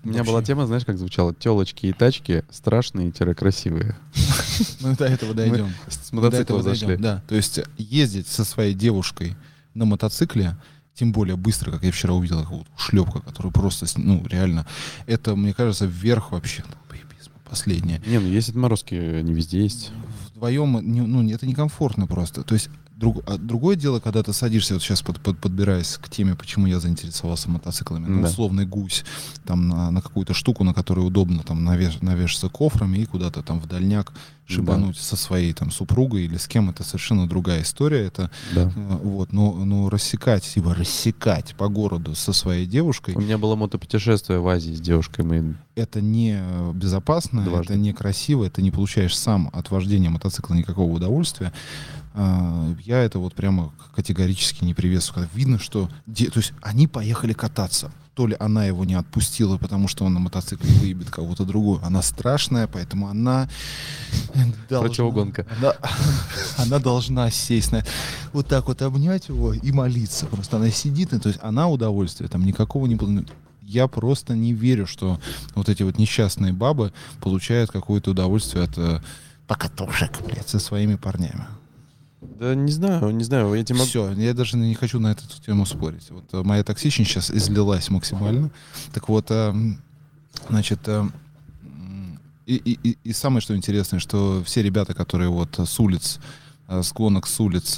У меня вообще- была тема, знаешь, как звучала? Телочки и тачки страшные-красивые. Мы до этого дойдем. С Мы до мотоцикла этого зашли. Да, то есть ездить со своей девушкой на мотоцикле, тем более быстро, как я вчера увидел, какую-то шлепка, которая просто, ну, реально, это, мне кажется, вверх вообще, ну, последнее. Не, ну есть отморозки, не везде есть. Вдвоем, ну, это некомфортно просто. То есть друг, а другое дело, когда ты садишься, вот сейчас под, под, подбираясь к теме, почему я заинтересовался мотоциклами, ну, Да. условный гусь, там на, на какую-то штуку, на которой удобно там навеш, навешаться кофрами и куда-то там в дальняк шибануть со своей там супругой или с кем, это совершенно другая история, это Да. э, вот, но, но рассекать, типа рассекать по городу со своей девушкой, У меня было мотопутешествие в Азии с девушкой. Мы... это не безопасно, Дважды. это не красиво, это не получаешь сам от вождения мотоцикла никакого удовольствия. А, Я это вот прямо категорически не приветствую. Когда видно, что... То есть они поехали кататься. То ли она его не отпустила, потому что он на мотоцикле выебет кого-то другую. Она страшная, поэтому она... должна- Противогонка. Она, она должна сесть на... Вот так вот обнять его и молиться. Просто она сидит, и, то есть она удовольствия там никакого не... Я просто не верю, что вот эти вот несчастные бабы получают какое-то удовольствие от э, покатушек, блядь, со своими парнями. Да не знаю, не знаю. Я тебе могу- Все, я даже не хочу на эту тему спорить. Вот э, моя токсичность сейчас излилась максимально. Так вот, э, значит, э, и, и- и- самое что интересное, что все ребята, которые вот с улиц, с гонок с улиц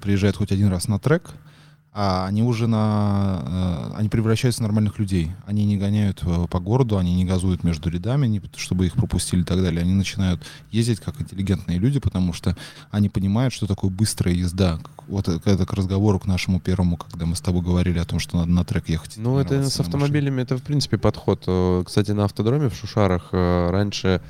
приезжают хоть один раз на трек, а они уже на... э, Они превращаются в нормальных людей. Они не гоняют э, по городу, они не газуют между рядами, не- чтобы их пропустили и так далее. Они начинают ездить как интеллигентные люди, потому что они понимают, что такое быстрая езда. Вот это это к разговору к нашему первому, когда мы с тобой говорили о том, что надо на трек ехать. Ну, это с на машине. автомобилями, это, в принципе, подход. Э, Кстати, на автодроме в Шушарах э, раньше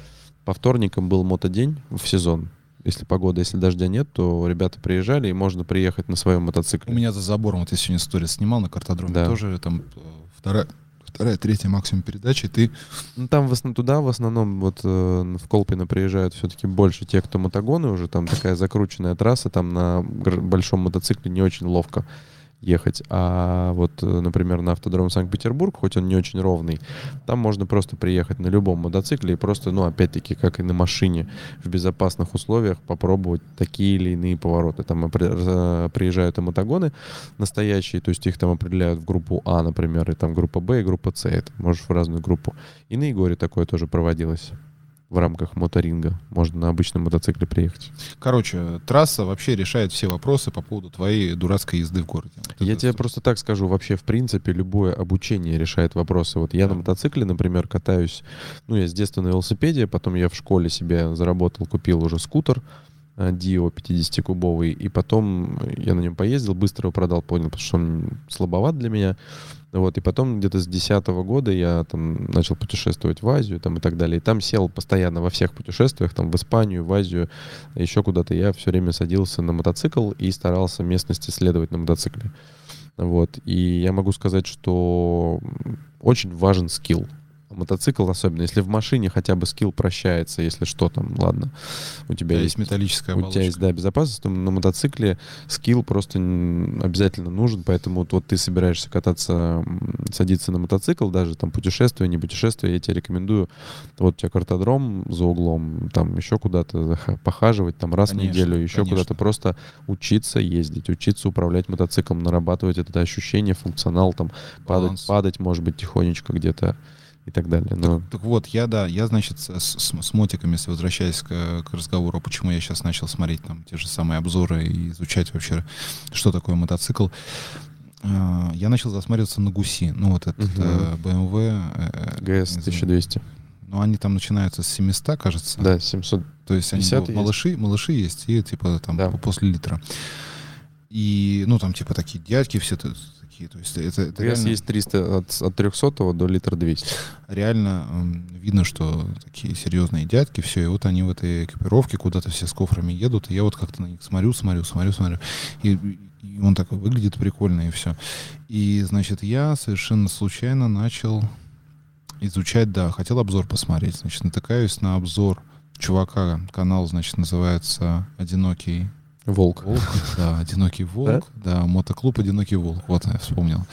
по вторникам был мотодень в сезон. Если погода, если дождя нет, то ребята приезжали, и можно приехать на своем У мотоцикле. меня за забором, вот я сегодня сторис снимал на картодроме, Да. тоже там э, вторая, вторая, третья максимум передачи, и ты Ну, там в основном туда в основном вот э, в Колпино приезжают все-таки больше те, кто мотогоны уже, там такая закрученная трасса, там на большом мотоцикле не очень ловко ехать. А вот, э, например, на автодром Санкт-Петербург, хоть он не очень ровный, там можно просто приехать на любом мотоцикле и просто, ну, опять-таки, как и на машине, в безопасных условиях попробовать такие или иные повороты. Там э, приезжают и мотогоны настоящие, то есть их там определяют в группу А, например, и там группа Б и группа С. Это можешь в разную группу. И на Егоре такое тоже проводилось в рамках моторинга. Можно на обычном мотоцикле приехать. Короче, трасса вообще решает все вопросы по поводу твоей дурацкой езды в городе. Вот Я это тебе всё. просто так скажу, вообще, в принципе, любое обучение решает вопросы. Вот я на Да. мотоцикле, например, катаюсь, ну, я с детства на велосипеде, потом я в школе себе заработал, купил уже скутер, Дио 50-кубовый, и потом я на нем поездил, быстро его продал, понял, потому что он слабоват для меня. Вот, и потом где-то с 10 года я там начал путешествовать в Азию там, и так далее. И там сел постоянно во всех путешествиях, там в Испанию, в Азию, еще куда-то. Я все время садился на мотоцикл и старался местность исследовать на мотоцикле. Вот. И я могу сказать, что очень важен скилл. Мотоцикл особенно, если в машине хотя бы скилл прощается, если что там, ладно, у У тебя есть есть металлическая у оболочка. тебя есть, да, безопасность, то на мотоцикле скилл просто обязательно нужен, поэтому вот, вот ты собираешься кататься, садиться на мотоцикл, даже там путешествие, не путешествие, я тебе рекомендую, вот у тебя картодром за углом, там еще куда-то похаживать, там раз Конечно, в неделю, еще куда-то просто учиться ездить, учиться управлять мотоциклом, нарабатывать это ощущение, функционал, там падать, падать, может быть, тихонечко где-то и так далее. Но Так вот, я, да, я, значит, с, с- с мотиками, если возвращаясь к, к разговору, почему я сейчас начал смотреть там те же самые обзоры и изучать вообще, что такое мотоцикл, э, я начал засматриваться на гуси. Ну, вот этот Мгм. э, BMW. э, ГС не знаю, 1200. Ну, они там начинаются с 700, кажется. Да, 700. То есть они 50 бу- есть. малыши, малыши есть, и типа там Да. по- после литра. И, ну, там типа такие дядьки все такие. То есть это, это ГС реально, есть 300 от, от 300 до литра 200. реально м, видно, что такие серьезные дядьки, все, и вот они в этой экипировке куда-то все с кофрами едут, и я вот как-то на них смотрю, смотрю, смотрю, смотрю, и, и он так выглядит прикольно, и все. И, значит, я совершенно случайно начал изучать, да, хотел обзор посмотреть, значит, натыкаюсь на обзор чувака, канал, значит, называется «Одинокий Волк. Волк, да, «Одинокий волк», да, мотоклуб «Одинокий волк», вот я вспомнил.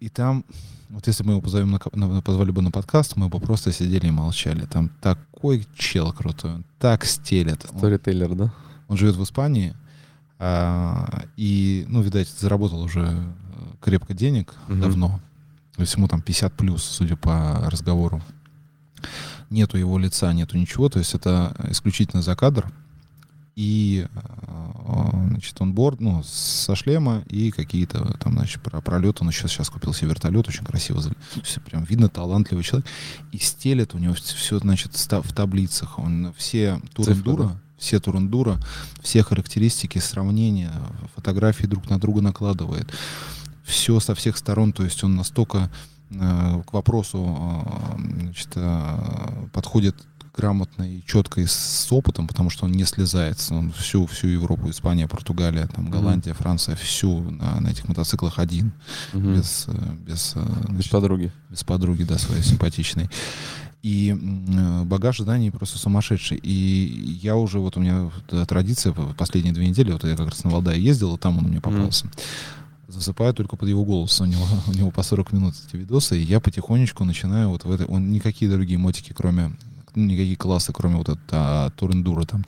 И там, вот если мы его позовем на, на- позвали бы на подкаст, мы бы просто сидели и молчали. Там такой чел крутой, он так стелет. Он, Сторителлер, да? он живет в Испании, а, и, ну, видать, заработал уже э, крепко денег Мгм. давно. То есть ему там 50 плюс, судя по разговору. Нету его лица, нету ничего, то есть это исключительно за кадр. И э, значит, онборд, ну, со шлема и какие-то там, значит, про пролет. Он сейчас, сейчас купил себе вертолет, очень красиво. Все прям видно, талантливый человек. И стелет у него все, значит, в таблицах. Он все турендура, все турендура, все характеристики, сравнения, фотографии друг на друга накладывает. Все со всех сторон, то есть он настолько э, к вопросу э, значит, э, подходит грамотно и четко и с опытом, потому что он не слезается. Он всю, всю Европу, Испания, Португалия, там, Голландия, mm-hmm. Франция, всю на, на этих мотоциклах один. Mm-hmm. Без, э, без, э, без значит, подруги. Без подруги, да, своей симпатичной. И э, багаж зданий просто сумасшедший. И я уже, вот у меня традиция последние две недели, вот я как раз на Валдае ездил, и там он мне попался. Mm засыпаю только под его голос. У него, у него по 40 минут эти видосы, и я потихонечку начинаю вот в этой... Он никакие другие мотики, кроме никакие классы, кроме вот этого а, Турендура, там,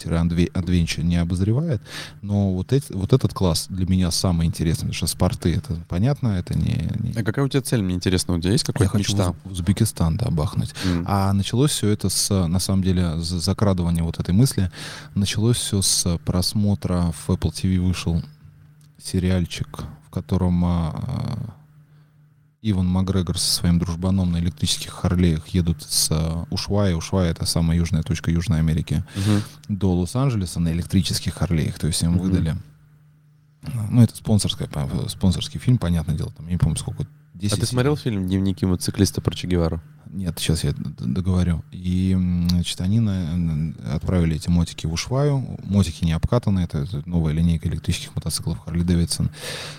Адвенча не обозревает. Но вот, эти, вот этот класс для меня самый интересный, потому что спорты, это понятно, это не... не... А какая у тебя цель, мне интересно, у тебя есть какая-то мечта? хочу в Узбекистан, да, бахнуть. Mm. А началось все это с, на самом деле, с закрадывания вот этой мысли, началось все с просмотра в Apple TV вышел сериальчик, в котором а, Иван Макгрегор со своим дружбаном на электрических Харлеях едут с Ушвая. Ушвая — это самая южная точка Южной Америки. Uh-huh. До Лос-Анджелеса на электрических Харлеях. То есть им uh-huh. выдали... Ну, это спонсорская, спонсорский фильм, понятное дело. Там, я не помню, сколько... 10 а ты смотрел фильм «Дневники мотоциклиста про Че Гевару»? Нет, сейчас я договорю. И, значит, они на, отправили эти мотики в Ушваю. Мотики не обкатаны, это, это новая линейка электрических мотоциклов Harley Davidson.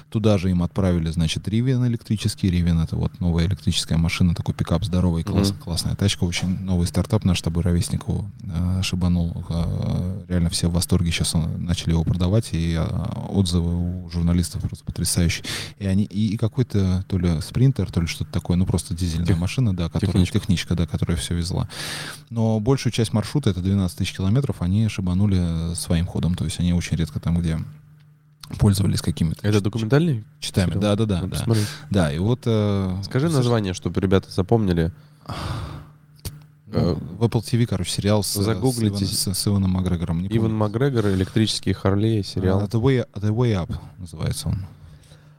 Туда же им отправили, значит, Rivian электрический. Rivian — это вот новая электрическая машина, такой пикап здоровый, класс, mm-hmm. классная тачка. Очень новый стартап наш с тобой ровесник его э, шибанул. Э, реально все в восторге сейчас он, начали его продавать, и э, отзывы у журналистов просто потрясающие. И, они, и, и какой-то то ли спринтер, то ли что-то такое, ну просто дизельная Тех... машина, да, которая техничка, да, которая все везла. Но большую часть маршрута, это 12 тысяч километров, они шибанули своим ходом. То есть они очень редко там, где пользовались какими-то. Это документальный? Читами, да, да, да. И вот... Э, Скажи название, чтобы ребята запомнили. Ну, в Apple TV, короче, сериал с, Загуглите. с, с, Иваном Макгрегором. Не Иван Макгрегор, электрические Харлей, сериал. Uh, The, Way, The Way Up называется он.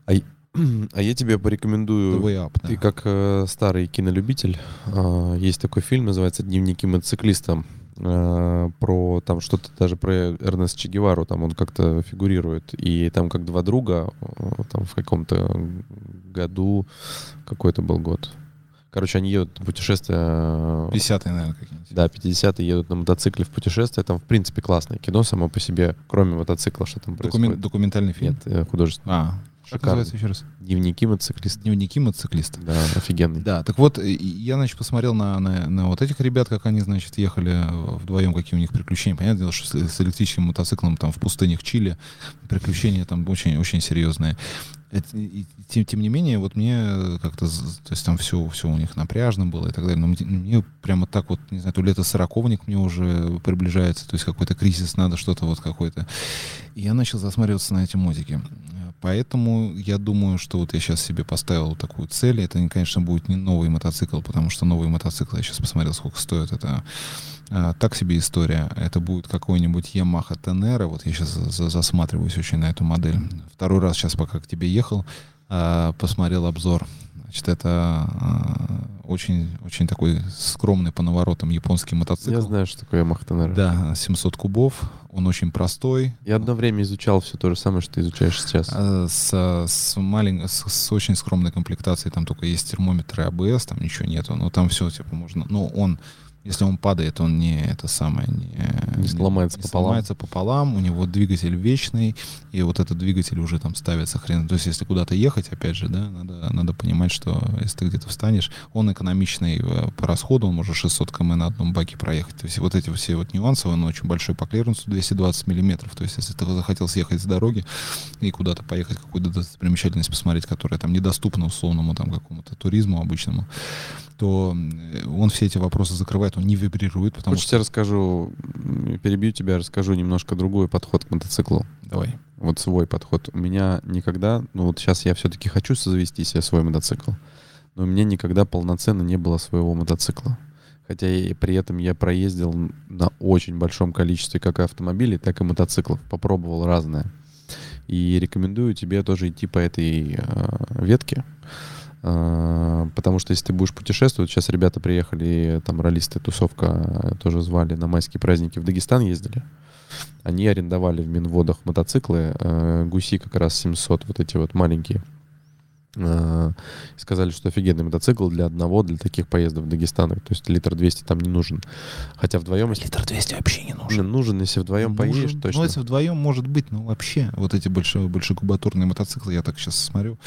А а я тебе порекомендую, up, да. ты как э, старый кинолюбитель, э, есть такой фильм, называется «Дневники мотоциклиста», э, про там что-то даже про Эрнест Че Гевару, там он как-то фигурирует, и там как два друга, э, там в каком-то году, какой это был год, Короче, они едут на путешествие. 50-е, наверное, какие-нибудь. Да, 50-е едут на мотоцикле в путешествие. Там, в принципе, классное кино само по себе, кроме мотоцикла, что там Докумен- происходит. Документальный фильм? Нет, э, художественный. А, как называется еще раз? Дневники мотоциклиста. Дневники мотоциклиста. Да, офигенный. Да, так вот, я, значит, посмотрел на, на, на вот этих ребят, как они, значит, ехали вдвоем, какие у них приключения. Понятное дело, что с, с электрическим мотоциклом там в пустынях Чили приключения там очень, очень серьезные. Это, и, тем, тем не менее, вот мне как-то, то есть там все, все у них напряжно было и так далее, но мне, мне прямо так вот, не знаю, то лето сороковник мне уже приближается, то есть какой-то кризис, надо что-то вот какой-то. И я начал засматриваться на эти мотики. Поэтому я думаю, что вот я сейчас себе поставил такую цель. Это, конечно, будет не новый мотоцикл, потому что новый мотоцикл, я сейчас посмотрел, сколько стоит. Это а, так себе история. Это будет какой-нибудь Yamaha Tenere. Вот я сейчас засматриваюсь очень на эту модель. Второй раз сейчас, пока к тебе ехал, а, посмотрел обзор Значит, это э, очень, очень такой скромный по наворотам японский мотоцикл. Я знаю, что такое Yamaha Tenere. Да, 700 кубов. Он очень простой. Я одно время изучал все то же самое, что ты изучаешь сейчас. С, с, малень... с, с очень скромной комплектацией. Там только есть термометры АБС, там ничего нету. Но там все, типа, можно... Ну, он если он падает, он не это самое не, не сломается не, пополам. сломается пополам. У него двигатель вечный, и вот этот двигатель уже там ставится хрен. То есть, если куда-то ехать, опять же, да, надо, надо понимать, что если ты где-то встанешь, он экономичный э, по расходу, он может 600 км на одном баке проехать. То есть, вот эти все вот нюансы, он очень большой по клиренсу, 220 миллиметров. То есть, если ты захотел съехать с дороги и куда-то поехать, какую-то достопримечательность посмотреть, которая там недоступна условному там какому-то туризму обычному, то он все эти вопросы закрывает, он не вибрирует. Потому Хочешь, что... я расскажу, перебью тебя, расскажу немножко другой подход к мотоциклу. Давай. Вот свой подход. У меня никогда, ну вот сейчас я все-таки хочу завести себе свой мотоцикл, но у меня никогда полноценно не было своего мотоцикла. Хотя и при этом я проездил на очень большом количестве как автомобилей, так и мотоциклов. Попробовал разное. И рекомендую тебе тоже идти по этой э, ветке. Э, потому что если ты будешь путешествовать, сейчас ребята приехали, там ролисты, тусовка тоже звали на майские праздники в Дагестан ездили. Они арендовали в Минводах мотоциклы, э, гуси как раз 700, вот эти вот маленькие. Э, сказали, что офигенный мотоцикл для одного, для таких поездов в Дагестан. То есть литр 200 там не нужен. Хотя вдвоем... Литр 200 вообще не нужен. Нужен, если вдвоем нужен. поедешь, точно. Ну, если вдвоем, может быть, но вообще вот эти большие, большекубатурные мотоциклы, я так сейчас смотрю.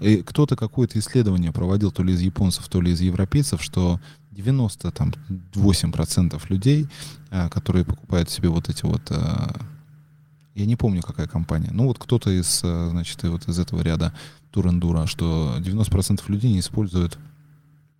И кто-то какое-то исследование проводил то ли из японцев, то ли из европейцев, что 98% людей, а, которые покупают себе вот эти вот а, я не помню, какая компания. Ну, вот кто-то из, а, значит, вот из этого ряда турендура, что 90% людей не используют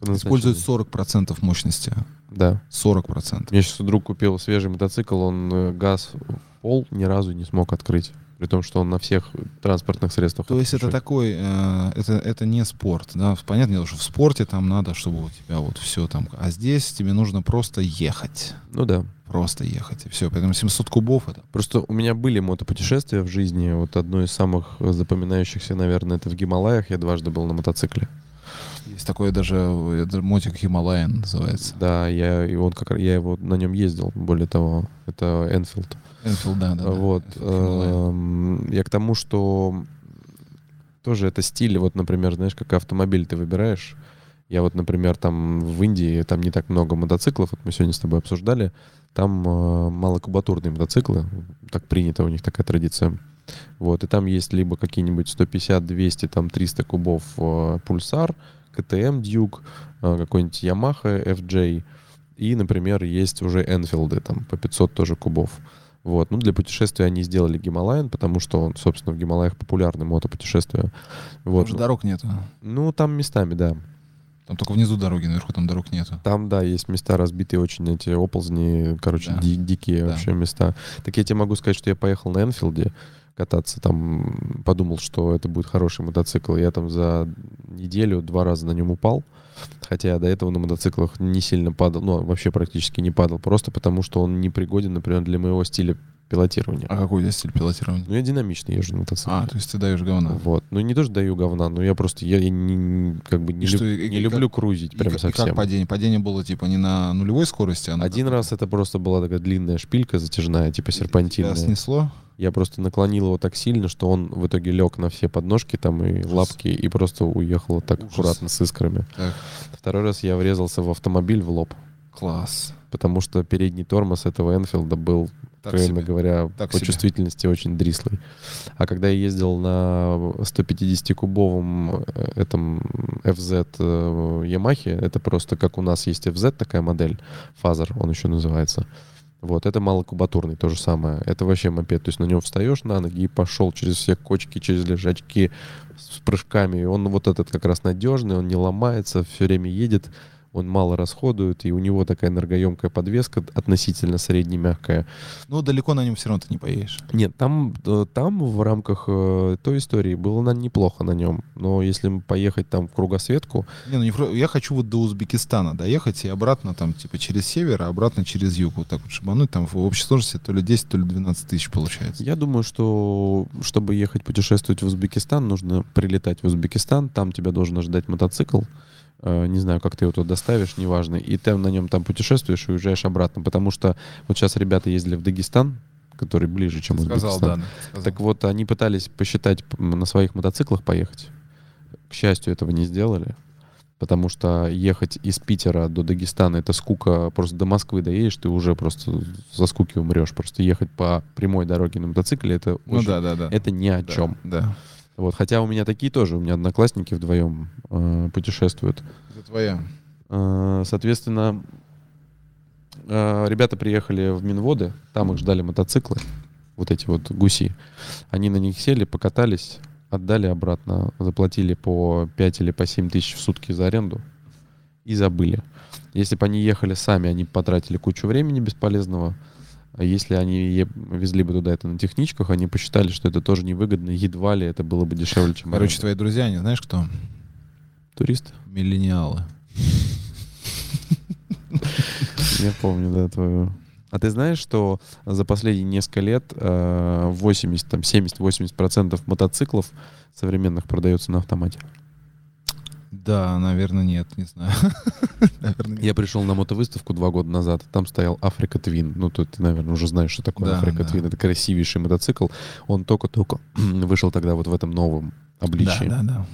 Используют 40% мощности. Да. 40%. Мне сейчас друг купил свежий мотоцикл, он э, газ в пол ни разу не смог открыть при том, что он на всех транспортных средствах. То есть это такой, э, это, это не спорт, да? Понятно, дело, что в спорте там надо, чтобы у тебя вот все там, а здесь тебе нужно просто ехать. Ну да. Просто ехать, и все. Поэтому 700 кубов это... Просто у меня были мотопутешествия в жизни. Вот одно из самых запоминающихся, наверное, это в Гималаях. Я дважды был на мотоцикле. Есть такое даже мотик Хималаян называется. Да, я, и он как, я его на нем ездил, более того. Это Энфилд. Энфилд, да, да. Вот. Эм, я к тому, что тоже это стиль, вот, например, знаешь, как автомобиль ты выбираешь. Я вот, например, там в Индии, там не так много мотоциклов, вот мы сегодня с тобой обсуждали, там э, малокубатурные мотоциклы, так принято, у них такая традиция. Вот, и там есть либо какие-нибудь 150, 200, там 300 кубов э, пульсар, КТМ Дюк, э, какой-нибудь Yamaha FJ, и, например, есть уже Энфилды, там по 500 тоже кубов. Вот. Ну, для путешествия они сделали Гималайн, потому что он, собственно, в Гималаях популярный мотопутешествие. Вот. Уже дорог нету. Ну, там местами, да. Там только внизу дороги, наверху там дорог нету. Там, да, есть места разбитые очень, эти оползни, короче, да. ди- дикие да. вообще места. Так я тебе могу сказать, что я поехал на Энфилде кататься, там подумал, что это будет хороший мотоцикл. Я там за неделю два раза на нем упал. Хотя я до этого на мотоциклах не сильно падал, ну, вообще практически не падал, просто потому что он не пригоден, например, для моего стиля пилотирования. А какой у тебя стиль пилотирования? Ну, я динамичный езжу на мотоцикле. А, то есть ты даешь говна. Вот. Ну, не то, что даю говна, но я просто, я, я не, как бы не, люб, что, не и, люблю как, крузить прям и, совсем. И как падение? Падение было, типа, не на нулевой скорости, а на... Один раз это просто была такая длинная шпилька затяжная, типа серпантинная. Тебя снесло? Я просто наклонил его так сильно, что он в итоге лег на все подножки там и Ужас. лапки и просто уехал так Ужас. аккуратно с искрами. Так. Второй раз я врезался в автомобиль в лоб. Класс. Потому что передний тормоз этого Энфилда был, откровенно говоря, так по себе. чувствительности очень дрислый. А когда я ездил на 150-кубовом э, этом FZ э, Yamaha, это просто как у нас есть FZ такая модель, Fazer он еще называется. Вот, это малокубатурный, то же самое. Это вообще мопед. То есть на нем встаешь на ноги и пошел через все кочки, через лежачки с прыжками. Он вот этот как раз надежный, он не ломается, все время едет он мало расходует, и у него такая энергоемкая подвеска относительно средне мягкая. Ну, далеко на нем все равно ты не поедешь. Нет, там, э, там в рамках э, той истории было на, неплохо на нем. Но если поехать там в кругосветку... Не, ну, не, я хочу вот до Узбекистана доехать и обратно там, типа, через север, а обратно через юг. Вот так вот шибануть. Там в общей сложности то ли 10, то ли 12 тысяч получается. Я думаю, что чтобы ехать путешествовать в Узбекистан, нужно прилетать в Узбекистан. Там тебя должен ожидать мотоцикл. Э, не знаю, как ты его туда доставишь, неважно, и ты на нем там путешествуешь и уезжаешь обратно, потому что вот сейчас ребята ездили в Дагестан, который ближе, чем сказал, Узбекистан. Да, сказал. Так вот, они пытались посчитать на своих мотоциклах поехать. К счастью, этого не сделали, потому что ехать из Питера до Дагестана это скука, просто до Москвы доедешь, ты уже просто за скуки умрешь. Просто ехать по прямой дороге на мотоцикле это, ну, очень, да, да, да. это ни о да, чем. Да. Вот, хотя у меня такие тоже, у меня одноклассники вдвоем э, путешествуют. Это твоя. Э, соответственно, э, ребята приехали в Минводы, там их ждали мотоциклы, вот эти вот гуси. Они на них сели, покатались, отдали обратно, заплатили по 5 или по 7 тысяч в сутки за аренду и забыли. Если бы они ехали сами, они потратили кучу времени бесполезного, если они везли бы туда это на техничках, они посчитали, что это тоже невыгодно, едва ли это было бы дешевле, чем Короче, аренда. твои друзья, они знаешь кто? Туристы. Миллениалы. Я помню, да, твою. А ты знаешь, что за последние несколько лет э, 80, там 70-80% мотоциклов современных продается на автомате? Да, наверное, нет, не знаю. Наверное, нет. Я пришел на мотовыставку два года назад, там стоял Африка Твин. Ну, тут ты, наверное, уже знаешь, что такое Да, Африка да. Твин. Это красивейший мотоцикл. Он только-только вышел тогда вот в этом новом обличии. Да, да, да.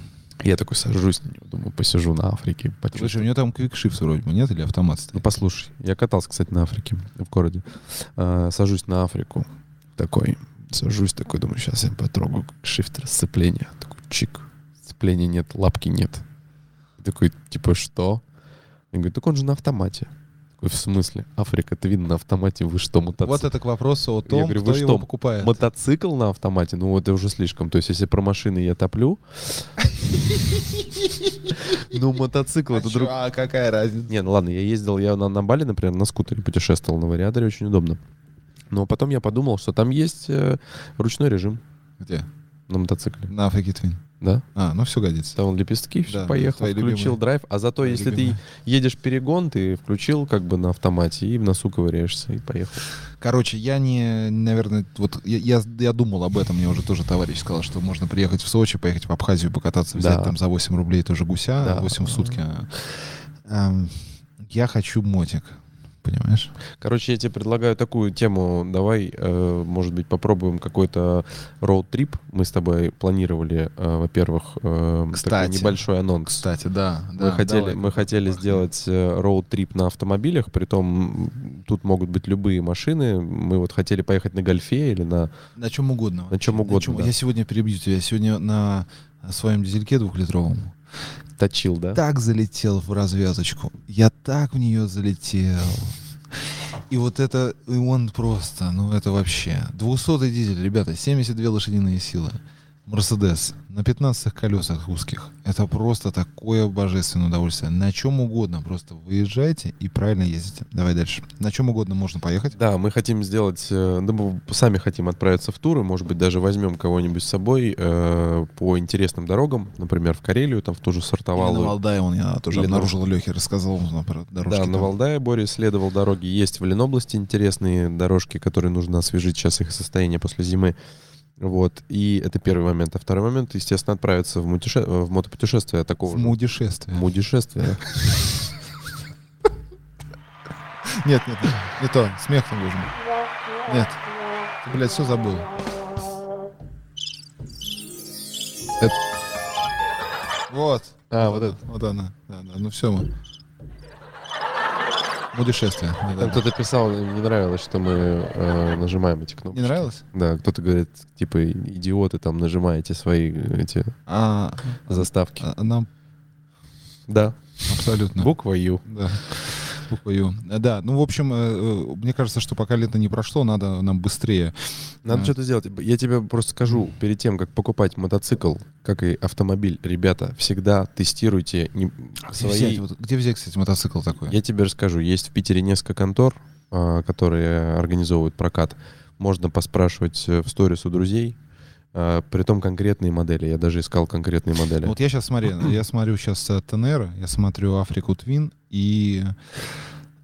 Я такой сажусь на него, думаю, посижу на Африке. почувствую. Слушай, у него там квикшифт вроде бы, нет? Или автомат Ну, стоит? послушай, я катался, кстати, на Африке, в городе. А, сажусь на Африку, такой, сажусь такой, думаю, сейчас я потрогаю шифтер сцепления. Такой, чик, сцепления нет, лапки нет. Такой, типа, что? Я говорю, так он же на автомате. Такой, в смысле? Африка Твин на автомате, вы что, мотоцикл? Вот это к вопросу о Я том, говорю, кто вы его что, покупает. Мотоцикл на автомате? Ну, это уже слишком. То есть, если про машины я топлю, ну, мотоцикл А это друг... а какая разница? Не, ну ладно, я ездил, я на, на Бали, например, на скутере путешествовал, на вариаторе очень удобно. Но потом я подумал, что там есть э, ручной режим Где? На мотоцикле, На Африке Твин. да? А, ну все годится. Там лепестки, все, Да, поехал, включил любимые. драйв. А зато, Твои если любимые. ты едешь перегон, ты включил как бы на автомате и в носу ковыряешься и поехал. Короче, я не, наверное, вот я, я, я думал об этом, мне уже тоже товарищ сказал, что можно приехать в Сочи, поехать в Абхазию, покататься, взять Да. там за 8 рублей тоже гуся, Да. 8 в сутки. Эм, Я хочу мотик, понимаешь? Короче, я тебе предлагаю такую тему. Давай, э, может быть, попробуем какой-то роуд-трип. Мы с тобой планировали, э, во-первых, э, Кстати. небольшой анонс. Кстати, да. Мы хотели, мы хотели сделать э, роуд-трип на автомобилях, притом м, тут могут быть любые машины. Мы вот хотели поехать на гольфе или на... На чем угодно. На чем угодно, да. Я сегодня перебью тебя. Я сегодня на своем дизельке двухлитровом Точил, да? так залетел в развязочку. Я так в нее залетел. И вот это, и он просто, ну это вообще. 200 дизель, ребята, 72 лошадиные силы. Мерседес на 15 колесах узких. Это просто такое божественное удовольствие. На чем угодно, просто выезжайте и правильно ездите. Давай дальше. На чем угодно можно поехать. Да, мы хотим сделать, э, да мы сами хотим отправиться в туры, может быть, даже возьмем кого-нибудь с собой э, по интересным дорогам, например, в Карелию, там в ту же Или на Сартовалу. Валдае он я тоже Или на- обнаружил Лехе, рассказал ну, про дорожки. Да, на там. Валдае Боря исследовал дороги. Есть в Ленобласти интересные дорожки, которые нужно освежить сейчас их состояние после зимы. Вот. И это первый момент. А второй момент, естественно, отправиться в, мутише- э, в мотопутешествие такого В же. мудишествие. Мудишествие. Нет, нет, нет, не то. Смех должен быть. Нет. Ты, блядь, все забыл. Это- Вот. А, вот это. Вот она. Да, да. Ну все мы. Путешествие. Да, да, Там да. кто-то писал, не нравилось, что мы э, нажимаем эти кнопки. Не нравилось? Да, кто-то говорит, типа, идиоты, там нажимаете свои эти А, заставки. а, нам Да, абсолютно. буква Ю. Да. Буква Ю. Э, Да, ну, в общем, э, э, мне кажется, что пока лето не прошло, надо нам быстрее. Надо А. что-то сделать. Я тебе просто скажу, перед тем, как покупать мотоцикл, как и автомобиль, ребята, всегда тестируйте не- Где свои... взять, вот где взять, кстати, мотоцикл такой? Я тебе расскажу. Есть в Питере несколько контор, а, которые организовывают прокат. Можно поспрашивать в сторис у друзей. А, Притом конкретные модели. Я даже искал конкретные модели. Вот я сейчас смотрю, я смотрю сейчас Тенера, я смотрю Африку Твин и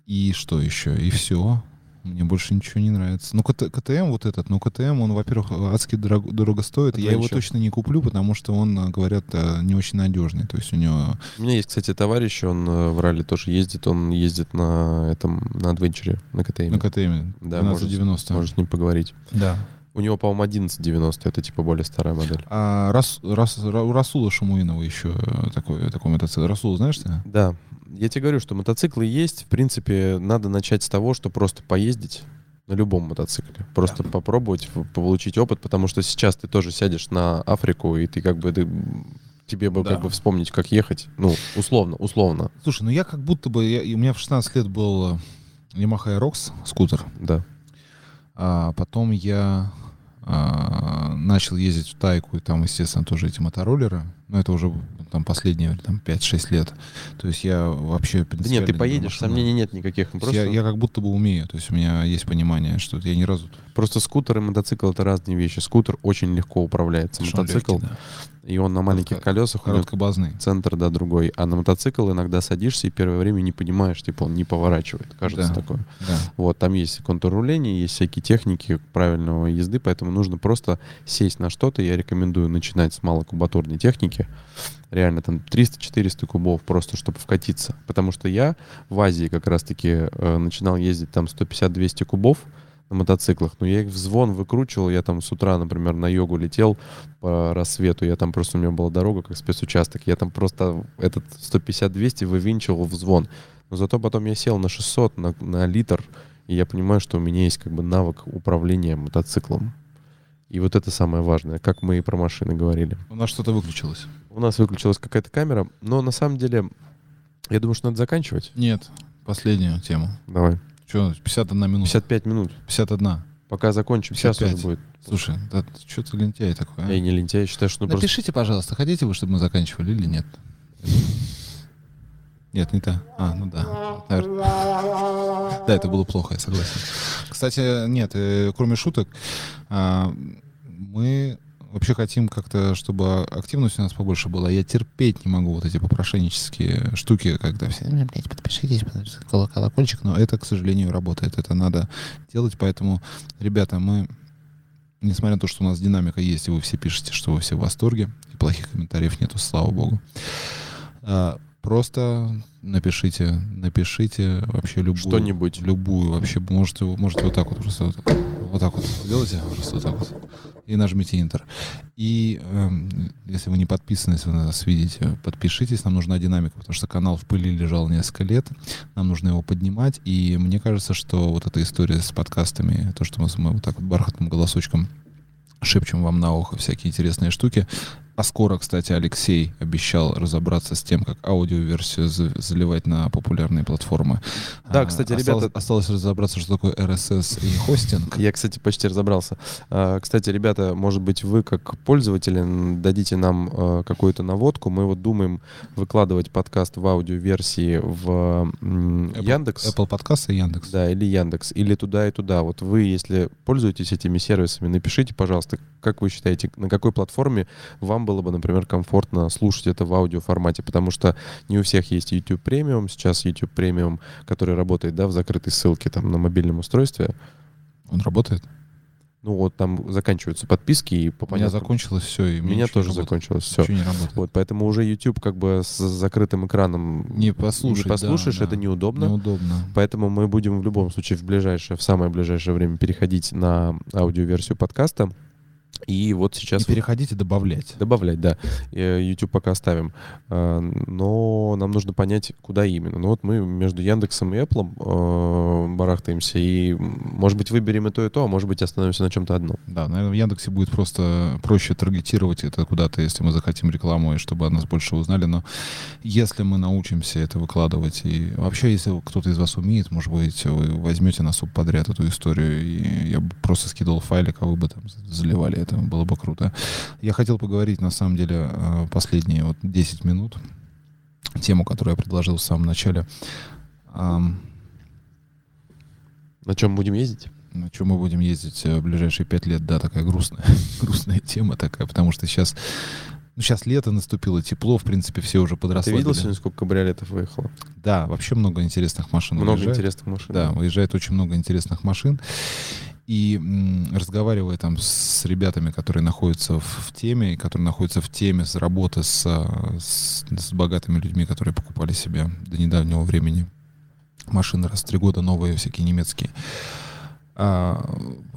и что еще? И все. Мне больше ничего не нравится. Ну, КТ- КТМ вот этот, ну, КТМ, он, во-первых, адски дорого, дорого стоит. Я его точно не куплю, потому что он, э, говорят, э, не очень надежный. То есть у него... У меня есть, кстати, товарищ, он э, в ралли тоже ездит. Он ездит на этом, на адвенчере, на КТМ. На КТМ Да, 1290. Можешь с ним поговорить. Да. У него, по-моему, 1190. Это типа более старая модель. А Рас, Рас- Расула Шамуинова еще такой, такой мотоцикл. Расул, знаешь ты? Да. Я тебе говорю, что мотоциклы есть. В принципе, надо начать с того, что просто поездить на любом мотоцикле. Просто попробовать, п- получить опыт, потому что сейчас ты тоже сядешь на Африку, и ты как бы... ты- тебе бы Да. как бы вспомнить, как ехать. Ну, условно, условно, Слушай, ну я как будто бы... я- у меня в 16 лет был э, Yamaha Aerox скутер. да. А потом я а, начал ездить в Тайку, и там, естественно, тоже эти мотороллеры. Но это уже там последние там, 5-6 лет. То есть я вообще Да нет, ты поедешь, машина. сомнений нет никаких. Есть Просто, Я, я как будто бы умею. То есть у меня есть понимание, что я ни разу... просто скутер и мотоцикл — это разные вещи. Скутер очень легко управляется. Мотоцикл легкий, да. И он на маленьких Коротко- колесах, Короткобазный. центр, да, другой. А на мотоцикл иногда садишься и первое время не понимаешь, типа он не поворачивает. Кажется Да. такое. Да. Вот, там есть контур руления, есть всякие техники правильного езды, поэтому нужно просто сесть на что-то. Я рекомендую начинать с малокубатурной техники. Реально там 300-400 кубов просто, чтобы вкатиться. Потому что я в Азии как раз-таки э, начинал ездить там 150-200 кубов на мотоциклах, но я их в звон выкручивал, я там с утра, например, на йогу летел по рассвету, я там просто, у меня была дорога как спецучасток, я там просто этот 150-200 вывинчивал в звон. Но зато потом я сел на 600, на, на литр, и я понимаю, что у меня есть как бы навык управления мотоциклом. И вот это самое важное, как мы и про машины говорили. У нас что-то выключилось. У нас выключилась какая-то камера, но на самом деле, я думаю, что надо заканчивать. Нет, последнюю тему. Давай. Что, 51 минута? 55 минут. 51. Пока закончим, сейчас 55. уже будет. Слушай, да что ты лентяй такой, а? Я не лентяй, я считаю, что ну, просто... Напишите, пожалуйста, хотите вы, чтобы мы заканчивали или нет? Нет, не та. А, ну да. Наверное. Да, это было плохо, я согласен. Кстати, нет, э, кроме шуток, а, мы вообще хотим как-то, чтобы активность у нас побольше была. Я терпеть не могу вот эти попрошеннические штуки, когда все, «Ну, блядь, подпишитесь, подпишитесь, коло- колокольчик, но это, к сожалению, работает. Это надо делать, поэтому, ребята, мы несмотря на то, что у нас динамика есть, и вы все пишете, что вы все в восторге, и плохих комментариев нету, слава богу. А, Просто напишите, напишите вообще любую, Что-нибудь. любую, вообще можете, можете вот так вот просто вот, вот так вот сделайте, просто вот так вот, и нажмите Enter. И эм, если вы не подписаны, если вы нас видите, подпишитесь, нам нужна динамика, потому что канал в пыли лежал несколько лет, нам нужно его поднимать, и мне кажется, что вот эта история с подкастами, то, что мы, с- мы вот так вот бархатным голосочком шепчем вам на ухо всякие интересные штуки. А скоро, кстати, Алексей обещал разобраться с тем, как аудиоверсию за- заливать на популярные платформы. Да, А, кстати, осталось- ребята- Осталось разобраться, что такое RSS и хостинг. Я, кстати, почти разобрался. А, Кстати, ребята, может быть, вы как пользователи дадите нам э, какую-то наводку. Мы вот думаем выкладывать подкаст в аудиоверсии в Apple- Яндекс. Apple подкаст и Яндекс. Да, или Яндекс, или туда и туда. Вот вы, если пользуетесь этими сервисами, напишите, пожалуйста, как вы считаете, на какой платформе вам было бы, например, комфортно слушать это в аудиоформате, потому что не у всех есть YouTube премиум, сейчас YouTube премиум, который работает, да, в закрытой ссылке там на мобильном устройстве, Он работает? ну вот там заканчиваются подписки и по У меня закончилось все, и У меня тоже работает. закончилось все. Ничего не работает. Вот, поэтому уже YouTube как бы с закрытым экраном Не послушать, не послушаешь, да, это да. неудобно. Неудобно. Поэтому мы будем в любом случае в ближайшее, в самое ближайшее время переходить на аудиоверсию подкаста. И вот сейчас Не переходите, добавлять. добавлять, да. Э, YouTube пока оставим. А, Но нам нужно понять, куда именно. Ну вот мы между Яндексом и Apple э, барахтаемся. И, может быть, выберем и то, и то, а может быть, остановимся на чем-то одном. Да, наверное, в Яндексе будет просто проще таргетировать это куда-то, если мы захотим рекламу, и чтобы о нас больше узнали. Но если мы научимся это выкладывать, и вообще, если кто-то из вас умеет, может быть, вы возьмете на подряд эту историю, и я бы просто скидывал файлик, а вы бы там заливали это, было бы круто. Я хотел поговорить, на самом деле, э, последние вот 10 минут, тему, которую я предложил в самом начале. На чем будем ездить? на чем мы будем ездить э, в ближайшие пять лет, да, такая грустная, грустная тема такая, потому что сейчас, ну, сейчас лето наступило, тепло, в принципе, все уже Ты подросли. видел сегодня, сколько кабриолетов выехало? Да, вообще много интересных машин Много выезжает. интересных машин. Да, выезжает очень много интересных машин. И м, разговаривая там с ребятами, которые находятся в, в теме, которые находятся в теме с работы с, а, с, с богатыми людьми, которые покупали себе до недавнего времени машины раз в три года новые, всякие немецкие, а,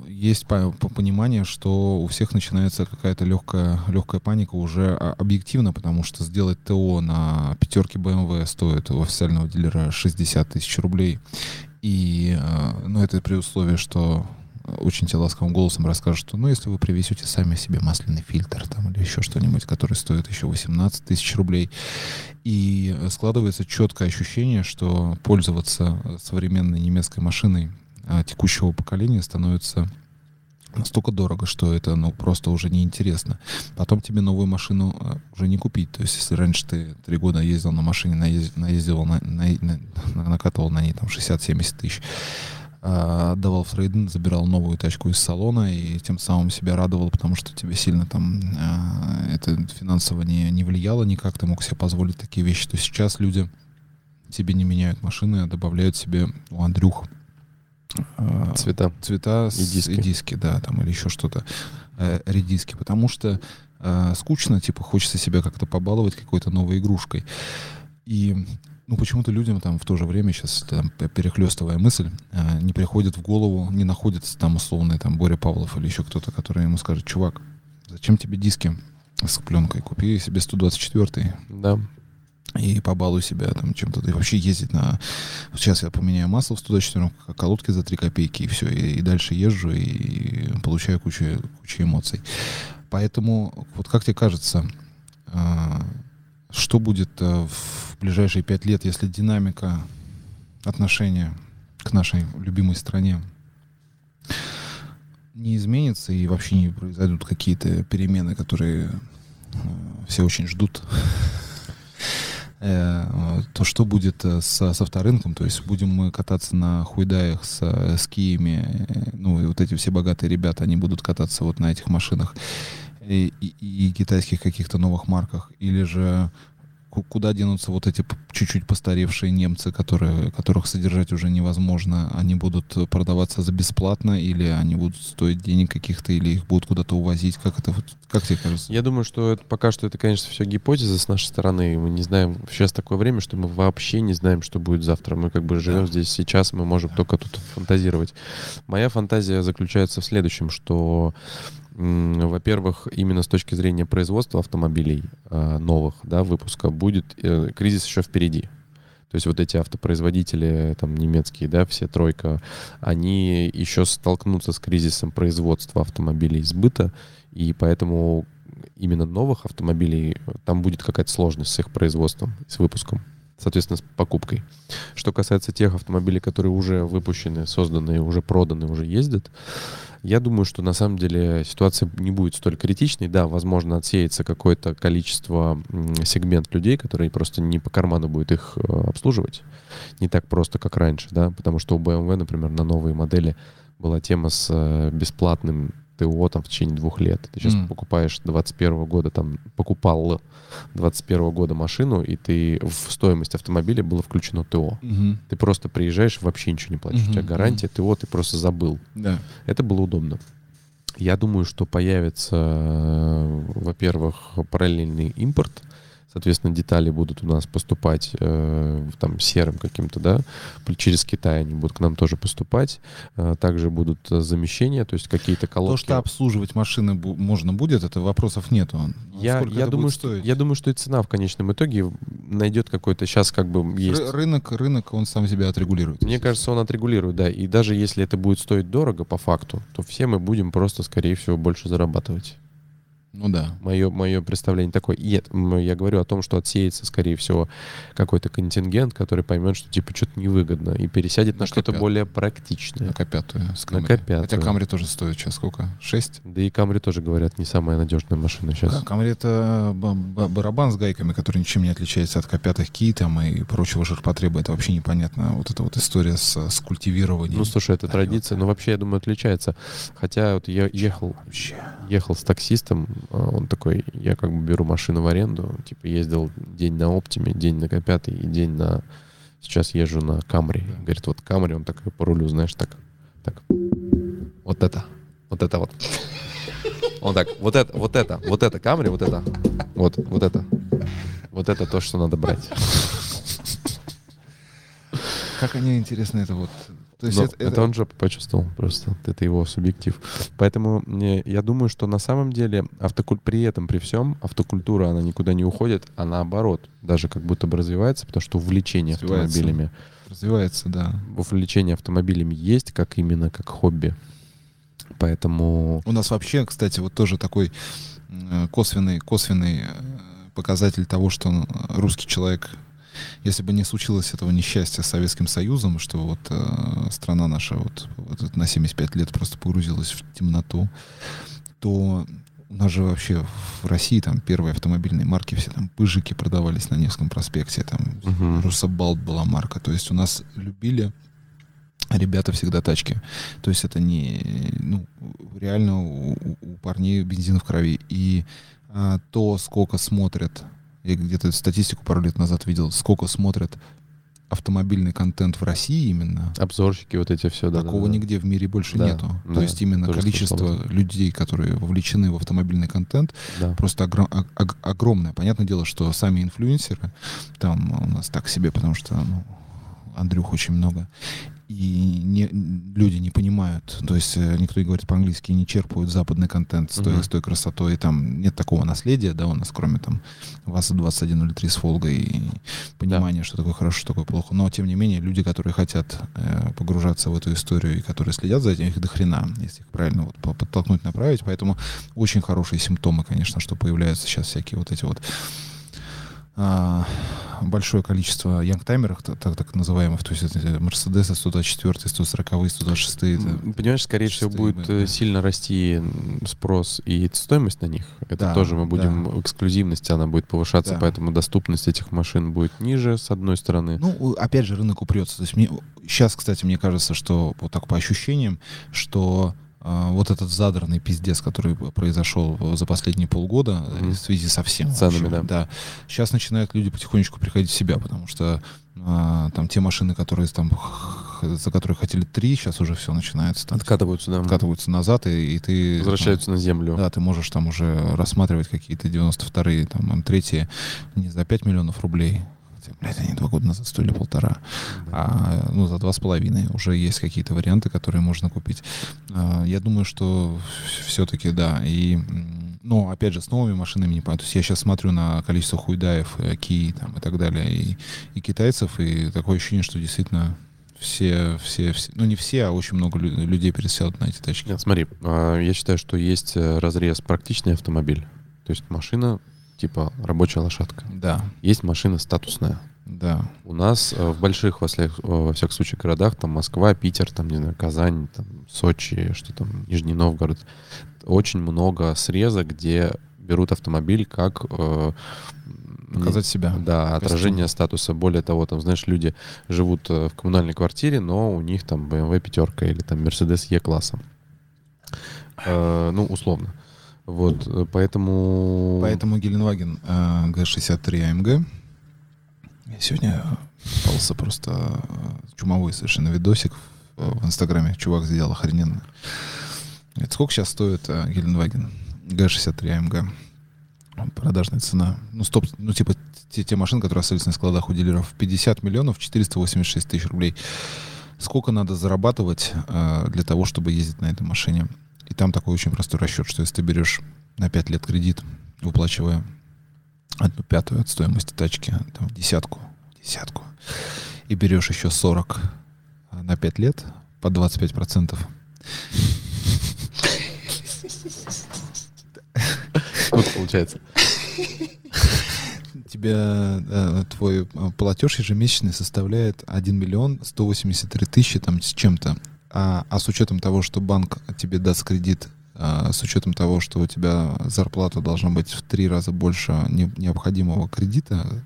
есть по- по- понимание, что у всех начинается какая-то легкая, легкая паника уже а, объективно, потому что сделать ТО на пятерке BMW стоит у официального дилера 60 тысяч рублей. И, а, ну, это при условии, что очень тебе ласковым голосом расскажут, что, ну, если вы привезете сами себе масляный фильтр там или еще что-нибудь, который стоит еще 18 тысяч рублей, и складывается четкое ощущение, что пользоваться современной немецкой машиной а, текущего поколения становится настолько дорого, что это ну просто уже неинтересно. Потом тебе новую машину а, уже не купить. То есть, если раньше ты три года ездил на машине, наез- наездил, на, на- на- накатывал на ней там 60-70 тысяч, отдавал в трейдинг, забирал новую тачку из салона и тем самым себя радовал, потому что тебе сильно там а, это финансово не, не влияло никак, ты мог себе позволить такие вещи. То сейчас люди себе не меняют машины, а добавляют себе у Андрюх а, Цвета. цвета И диски. и диски, да, там или еще что-то, э, редиски, потому что скучно, типа хочется себя как-то побаловать какой-то новой игрушкой. И ну почему-то людям там в то же время сейчас там, перехлестывая мысль э, не приходит в голову, не находится там условный там Боря Павлов или еще кто-то, который ему скажет, чувак, зачем тебе диски с пленкой? Купи себе 124 Да. и побалуй себя там чем-то. И вообще ездить на... Вот Сейчас я поменяю масло в 124 колодки за 3 копейки, и все. И, и дальше езжу и получаю кучу, кучу эмоций. Поэтому, вот как тебе кажется, а, что будет а, в ближайшие 5 лет, если динамика отношения к нашей любимой стране не изменится и вообще не произойдут какие-то перемены, которые э, все очень ждут? Э, то что будет э, с, авторынком, то есть будем мы кататься на хуйдаях с, э, с киями, э, ну и вот эти все богатые ребята, они будут кататься вот на этих машинах и, и- и китайских каких-то новых марках, или же ку- куда денутся вот эти чуть-чуть постаревшие немцы, которые, которых содержать уже невозможно, они будут продаваться за бесплатно, или они будут стоить денег каких-то, или их будут куда-то увозить, как это, как тебе кажется? Я думаю, что это, пока что это, конечно, все гипотеза с нашей стороны. Мы не знаем, сейчас такое время, что мы вообще не знаем, что будет завтра. Мы как бы живем здесь сейчас, мы можем только тут фантазировать. Моя фантазия заключается в следующем, что, во-первых, именно с точки зрения производства автомобилей э, новых, да, выпуска, будет э, кризис еще впереди. То есть вот эти автопроизводители, там, немецкие, да, все тройка, они еще столкнутся с кризисом производства автомобилей сбыта, и поэтому именно новых автомобилей э, там будет какая-то сложность с их производством, с выпуском, соответственно, с покупкой. Что касается тех автомобилей, которые уже выпущены, созданы, уже проданы, уже ездят, я думаю, что на самом деле ситуация не будет столь критичной. Да, возможно, отсеется какое-то количество, сегмент людей, которые просто не по карману будет их э, обслуживать. Не так просто, как раньше, да, потому что у BMW, например, на новые модели была тема с э, бесплатным ТО там в течение двух лет. Ты сейчас М. покупаешь 21 года, там покупал 21 года машину, и ты в стоимость автомобиля было включено ТО. Мгм. Ты просто приезжаешь, вообще ничего не платишь. У тебя гарантия, ТО, ты просто забыл. Да. Это было удобно. Я думаю, что появится, во-первых, параллельный импорт. Соответственно, детали будут у нас поступать э, там серым каким-то, да, через Китай они будут к нам тоже поступать. Э, также будут э, замещения, то есть какие-то колодки. То, что обслуживать машины можно будет, это вопросов нету. А я, сколько я думаю, что, я думаю, что и цена в конечном итоге найдет какой-то сейчас как бы есть. Ры- рынок, рынок, он сам себя отрегулирует. Мне кажется, он отрегулирует, да. И даже если это будет стоить дорого по факту, то все мы будем просто, скорее всего, больше зарабатывать. Ну да. Мое, мое представление такое. И Нет, м, я говорю о том, что отсеется, скорее всего, какой-то контингент, который поймет, что типа что-то невыгодно, и пересядет на, На что-то К5. более практичное. На К5. С На Камри. К5. Хотя Камри тоже стоит сейчас сколько? 6? Да и Камри тоже, говорят, не самая надежная машина сейчас. Да, Камри это ба- ба- барабан с гайками, который ничем не отличается от К5 Ки там и прочего жирпотреба. Это вообще непонятно. Вот эта вот история с, с культивированием. Ну, слушай, это традиция, но вообще, я думаю, отличается. Хотя вот я ехал, Вообще. ехал с таксистом, он такой, я как бы беру машину в аренду, типа ездил день на Оптиме, день на К5 и день на... Сейчас езжу на Камри. Говорит, вот Камри, он такой по рулю, знаешь, так, так. Вот это, вот это вот. Он так, вот это, вот это, вот это Камри, вот это, вот, вот это. Вот это то, что надо брать. Как они, интересно, это вот... То есть Но это, это, это- он же почувствовал просто. Это его субъектив. Поэтому мне, я думаю, что на самом деле автокуль... при этом, при всем, автокультура, она никуда не уходит, а наоборот, даже как будто бы развивается, потому что увлечение Развивается. автомобилями, развивается, да. увлечение автомобилями есть, как именно как хобби. Поэтому У нас вообще, кстати, вот тоже такой э, косвенный, косвенный э, показатель того, что э, русский человек, если бы не случилось этого несчастья с Советским Союзом, что вот э, страна наша вот, вот на 75 лет просто погрузилась в темноту, то у нас же вообще в России там первые автомобильные марки, все там пыжики продавались на Невском проспекте, там Мгм. Русабалт была марка. То есть у нас любили ребята всегда тачки. То есть это не, ну, реально у, у парней бензин в крови. И а, то, сколько смотрят, я где-то статистику пару лет назад видел, сколько смотрят автомобильный контент в России именно. Обзорщики, вот эти все, да. Такого да, да. нигде в мире больше Да, нету. да, То есть именно количество слышал. людей, которые вовлечены в автомобильный контент, Да. просто огром- ог- ог- огромное. Понятное дело, что сами инфлюенсеры, там у нас так себе, потому что ну, Андрюх очень много, и не, люди не понимают, то есть э, никто и говорит по-английски, не черпают западный контент с той, Мгм. с той красотой, и там нет такого наследия, да, у нас, кроме там ВАЗа-2103 с Волгой и понимания, что такое хорошо, что такое плохо. Но, тем не менее, люди, которые хотят э, погружаться в эту историю и которые следят за этим, их до хрена, если их правильно вот по- подтолкнуть, направить. Поэтому очень хорошие симптомы, конечно, что появляются сейчас всякие вот эти вот большое количество янгтаймеров, так, так, называемых, то есть это Мерседесы 124, 140, 126. это- Понимаешь, скорее всего, будет да. э, сильно расти спрос и стоимость на них. Это Да, тоже мы будем, да. эксклюзивность, она будет повышаться, Да. поэтому доступность этих машин будет ниже, с одной стороны. Ну, опять же, рынок упрется. То есть мне сейчас, кстати, мне кажется, что вот так по ощущениям, что а, вот этот задранный пиздец, который произошел за последние полгода Мгм. в связи со всем. Ценами, вообще, да. Сейчас начинают люди потихонечку приходить в себя, потому что а, там те машины, которые там за которые хотели три, сейчас уже все начинается там Откатываются, да. откатываются назад, и, и ты Возвращаются на землю. там, да, ты можешь там уже рассматривать какие-то 92-е, там, М3 не за 5 миллионов рублей, хотя, блядь, они два года назад стоили полтора, а ну, за два с половиной уже есть какие-то варианты, которые можно купить. А, Я думаю, что все-таки да. И, но опять же, с новыми машинами не понятно. То есть я сейчас смотрю на количество хуйдаев, э, Ки там, и так далее, и, и китайцев, и такое ощущение, что действительно все, все, все, ну не все, а очень много лю- людей пересядут на эти тачки. Нет, смотри, а, я считаю, что есть э, разрез практичный автомобиль. То есть машина типа рабочая лошадка. Да, Есть машина статусная. да. У нас э, в больших, во всех, во всяком случае, городах, там Москва, Питер, там, не знаю, Казань, там, Сочи, что там, Нижний Новгород, очень много среза, где берут автомобиль как... э, Показать себя. Да, Костюм. отражение статуса. Более того, там, знаешь, люди живут э, в коммунальной квартире, но у них там BMW пятерка или там Mercedes E-класса. Э, ну, условно. Вот, э, поэтому... Поэтому Геленваген э, G63 AMG. Я сегодня попался просто э, чумовой совершенно видосик в, Инстаграме. Чувак сделал охрененно. Говорит, сколько сейчас стоит Геленваген G63 AMG? Продажная цена. Ну, стоп, ну, типа, те, те машины, которые остались на складах у дилеров. 50 миллионов 486 тысяч рублей. Сколько надо зарабатывать э, для того, чтобы ездить на этой машине? И там такой очень простой расчет, что если ты берешь на 5 лет кредит, выплачивая одну пятую от стоимости тачки, там, десятку, десятку, и берешь еще 40 на 5 лет по 25 процентов, Вот получается. тебя э, твой э, платеж ежемесячный составляет 1 миллион 183 тысячи там с чем-то. А, а с учетом того, что банк тебе даст кредит, а, с учетом того, что у тебя зарплата должна быть в три раза больше не- необходимого кредита,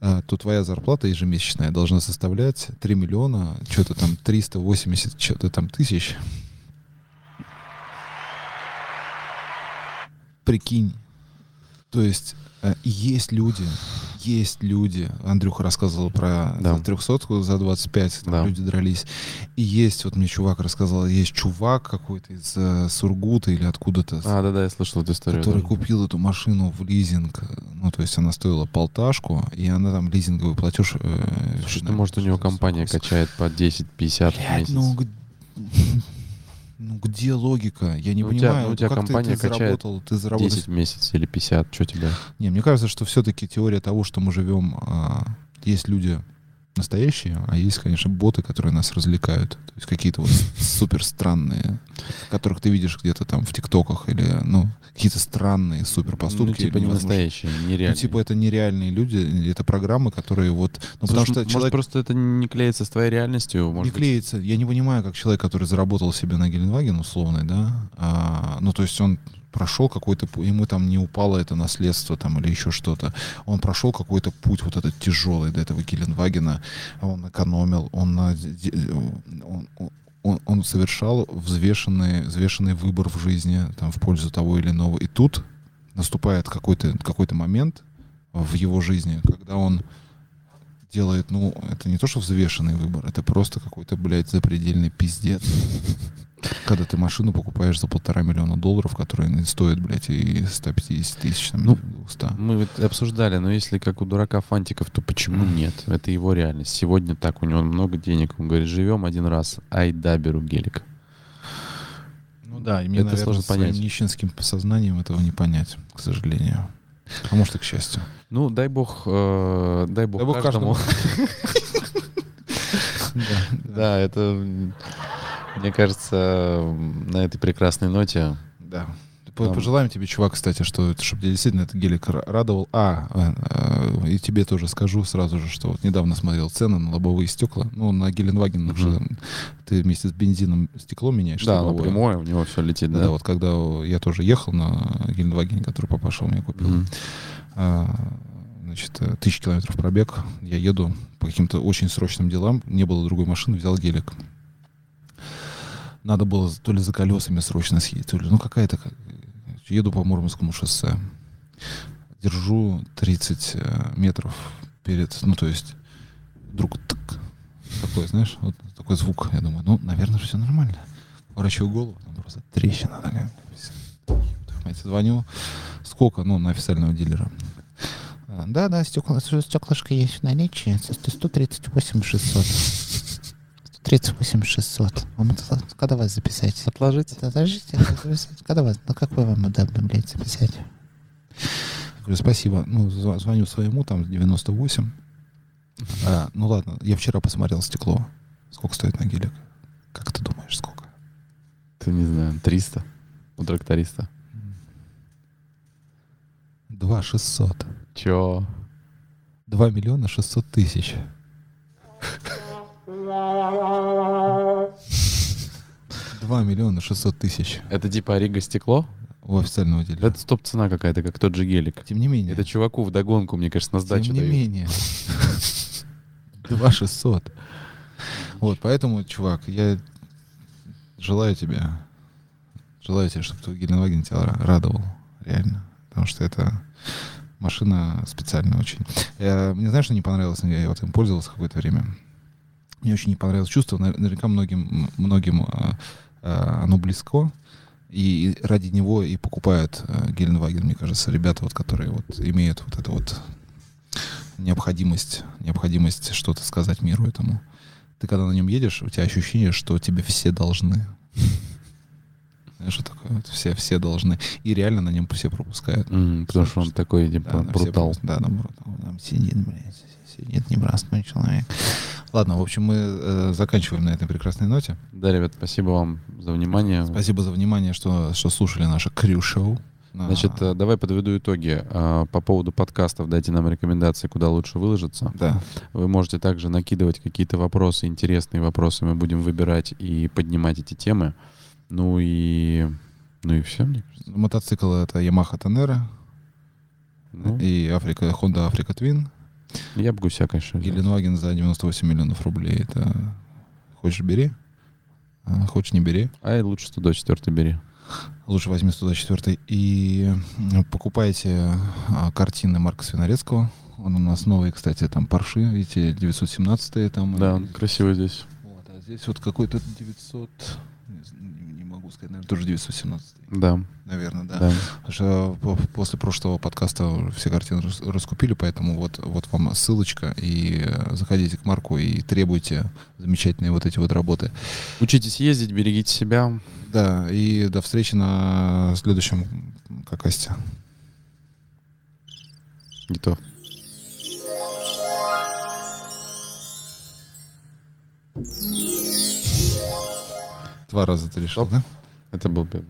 а, то твоя зарплата ежемесячная должна составлять 3 миллиона, что-то там 380 что-то там тысяч. Прикинь. То есть э, есть люди, есть люди. Андрюха рассказывал про Да. трехсотку за 25, там Да. люди дрались. И есть, вот мне чувак рассказал, есть чувак какой-то из э, Сургута или откуда-то, А, да-да, я слышал эту историю. который да. купил эту машину в лизинг. Ну, то есть она стоила полташку, и она там лизинговый платеж... э, Слушай, ну, может, у него компания качает по 10-50 в Блядь, месяц. ну, ну где логика? Я не Ну, у тебя- понимаю. ну, у тебя как ты- компания ты, качает заработал, ты заработал 10 в месяц или 50, что тебе? Не, мне кажется, что все-таки теория того, что мы живем, а, есть люди настоящие, а есть, конечно, боты, которые нас развлекают. То есть какие-то вот супер странные, которых ты видишь где-то там в ТикТоках или, ну, какие-то странные супер поступки. Ну, типа не настоящие, Ну, нереальные. типа это нереальные люди, это программы, которые вот... Ну, Слушай, потому что может, человек просто это не клеится с твоей реальностью? не Может быть, клеится. Я не понимаю, как человек, который заработал себе на Геленваген условный, да, а, ну, то есть он прошел какой-то, пу- ему там не упало это наследство там или еще что-то. Он прошел какой-то путь вот этот тяжелый до этого Геленвагена. Он экономил, он, де- он, он- он, он совершал взвешенный, взвешенный выбор в жизни там, в пользу того или иного. И тут наступает какой-то какой момент в его жизни, когда он делает, ну, это не то, что взвешенный выбор, это просто какой-то, блядь, запредельный пиздец. Когда ты машину покупаешь за полтора миллиона долларов, которая не стоит, блядь, и 150 тысяч, там, Ну, 200. Мы вот обсуждали, но если как у дурака фантиков, то почему нет? Это его реальность. Сегодня так, у него много денег. Он говорит, живем один раз, ай да, беру гелик. Ну да, и мне, это наверное, сложно понять. нищенским сознанием этого не понять, к сожалению. А может и к счастью. Ну, дай бог, э, дай бог, Дай бог каждому. Да, Да, это, мне кажется, на этой прекрасной ноте Да. Там- Пожелаем тебе, чувак, кстати, что, чтобы тебя действительно этот гелик ра- радовал. А, э, э, и тебе тоже скажу сразу же, что вот недавно смотрел цены на лобовые стекла. Ну, на Геленваген уже ты вместе с бензином стекло меняешь. Да, оно прямое, у него все летит, Да, да? вот когда я тоже ехал на Геленвагене, который папаша у меня купил, Мгм. а, значит, э, тысяч километров пробег, я еду по каким-то очень срочным делам, не было другой машины, взял гелик. Надо было то ли за колесами срочно съездить, то ли, ну какая-то, как- еду по Мурманскому шоссе, держу 30 э, метров перед, ну то есть, вдруг тык, такой, знаешь, вот такой звук, я думаю, ну, наверное, все нормально. Поворачиваю голову, там просто трещина такая. Звоню, сколько, ну, на официального дилера. А, Да, да, стекла, стеклышко есть в наличии. 138 600. 138 600. Вам когда вас записать? Отложить? Подождите, когда вас, ну какой вам удобно, блядь, записать? Я говорю, спасибо. Ну, зв- звоню своему, там 98. А, ну ладно, я вчера посмотрел стекло. Сколько стоит на гелик? Как ты думаешь, сколько? Ты не знаю, 300 у тракториста. 2 600. Чё? 2 миллиона 600 тысяч. Два миллиона шестьсот тысяч Это типа Рига стекло? у официального дилера. Это стоп-цена какая-то, как тот же гелик. Тем не менее. Это чуваку в догонку, мне кажется, на сдачу Тем не дают. менее. Два шестьсот. Вот, поэтому, чувак, я желаю тебе, желаю тебе, чтобы твой Геленваген тебя ра- радовал, реально. Потому что это машина специальная очень. Я, мне знаешь, что не понравилось? Я вот им пользовался какое-то время. Мне очень не понравилось чувство. Навер- Наверняка многим, многим а, а, оно близко. И ради него и покупают а, Геленваген, мне кажется, ребята, вот, которые вот имеют вот это вот необходимость, необходимость что-то сказать миру этому. Ты когда на нем едешь, у тебя ощущение, что тебе все должны. Знаешь, что такое? Вот все, все должны. И реально на нем все пропускают. М, потому что он такой, типа, Да, брутал. Да, на брутал. Там сидит, блядь, сидит непростой человек. Ладно, в общем, мы э, заканчиваем на этой прекрасной ноте. Да, ребят, спасибо вам за внимание. Спасибо за внимание, что, что слушали наше крю-шоу. На- Значит, э, давай подведу итоги. А, По поводу подкастов дайте нам рекомендации, куда лучше выложиться. Да, Вы можете также накидывать какие-то вопросы, интересные вопросы. Мы будем выбирать и поднимать эти темы. Ну и... Ну и все, мне кажется. мотоцикл это Yamaha Tenere Ну, и Африка, Honda Africa Twin. Я бы гуся, конечно. взял. Геленваген за 98 миллионов рублей. Это хочешь бери, а хочешь не бери. А и лучше 124 бери. Лучше возьми 124 и покупайте а, картины Марка Свинорецкого. Он у нас новый, кстати, там парши, видите, 917 там. Да, он красивый здесь. Вот, а здесь вот какой-то 900, сказать, наверное, тоже 917, Да, наверное, да. да. Потому что по- после прошлого подкаста все картины рас- раскупили, поэтому вот, вот вам ссылочка, и заходите к Марку и требуйте замечательные вот эти вот работы. Учитесь ездить, берегите себя. Да, и до встречи на следующем какасте. То. Два раза ты решил, Стоп. да? Это был первый.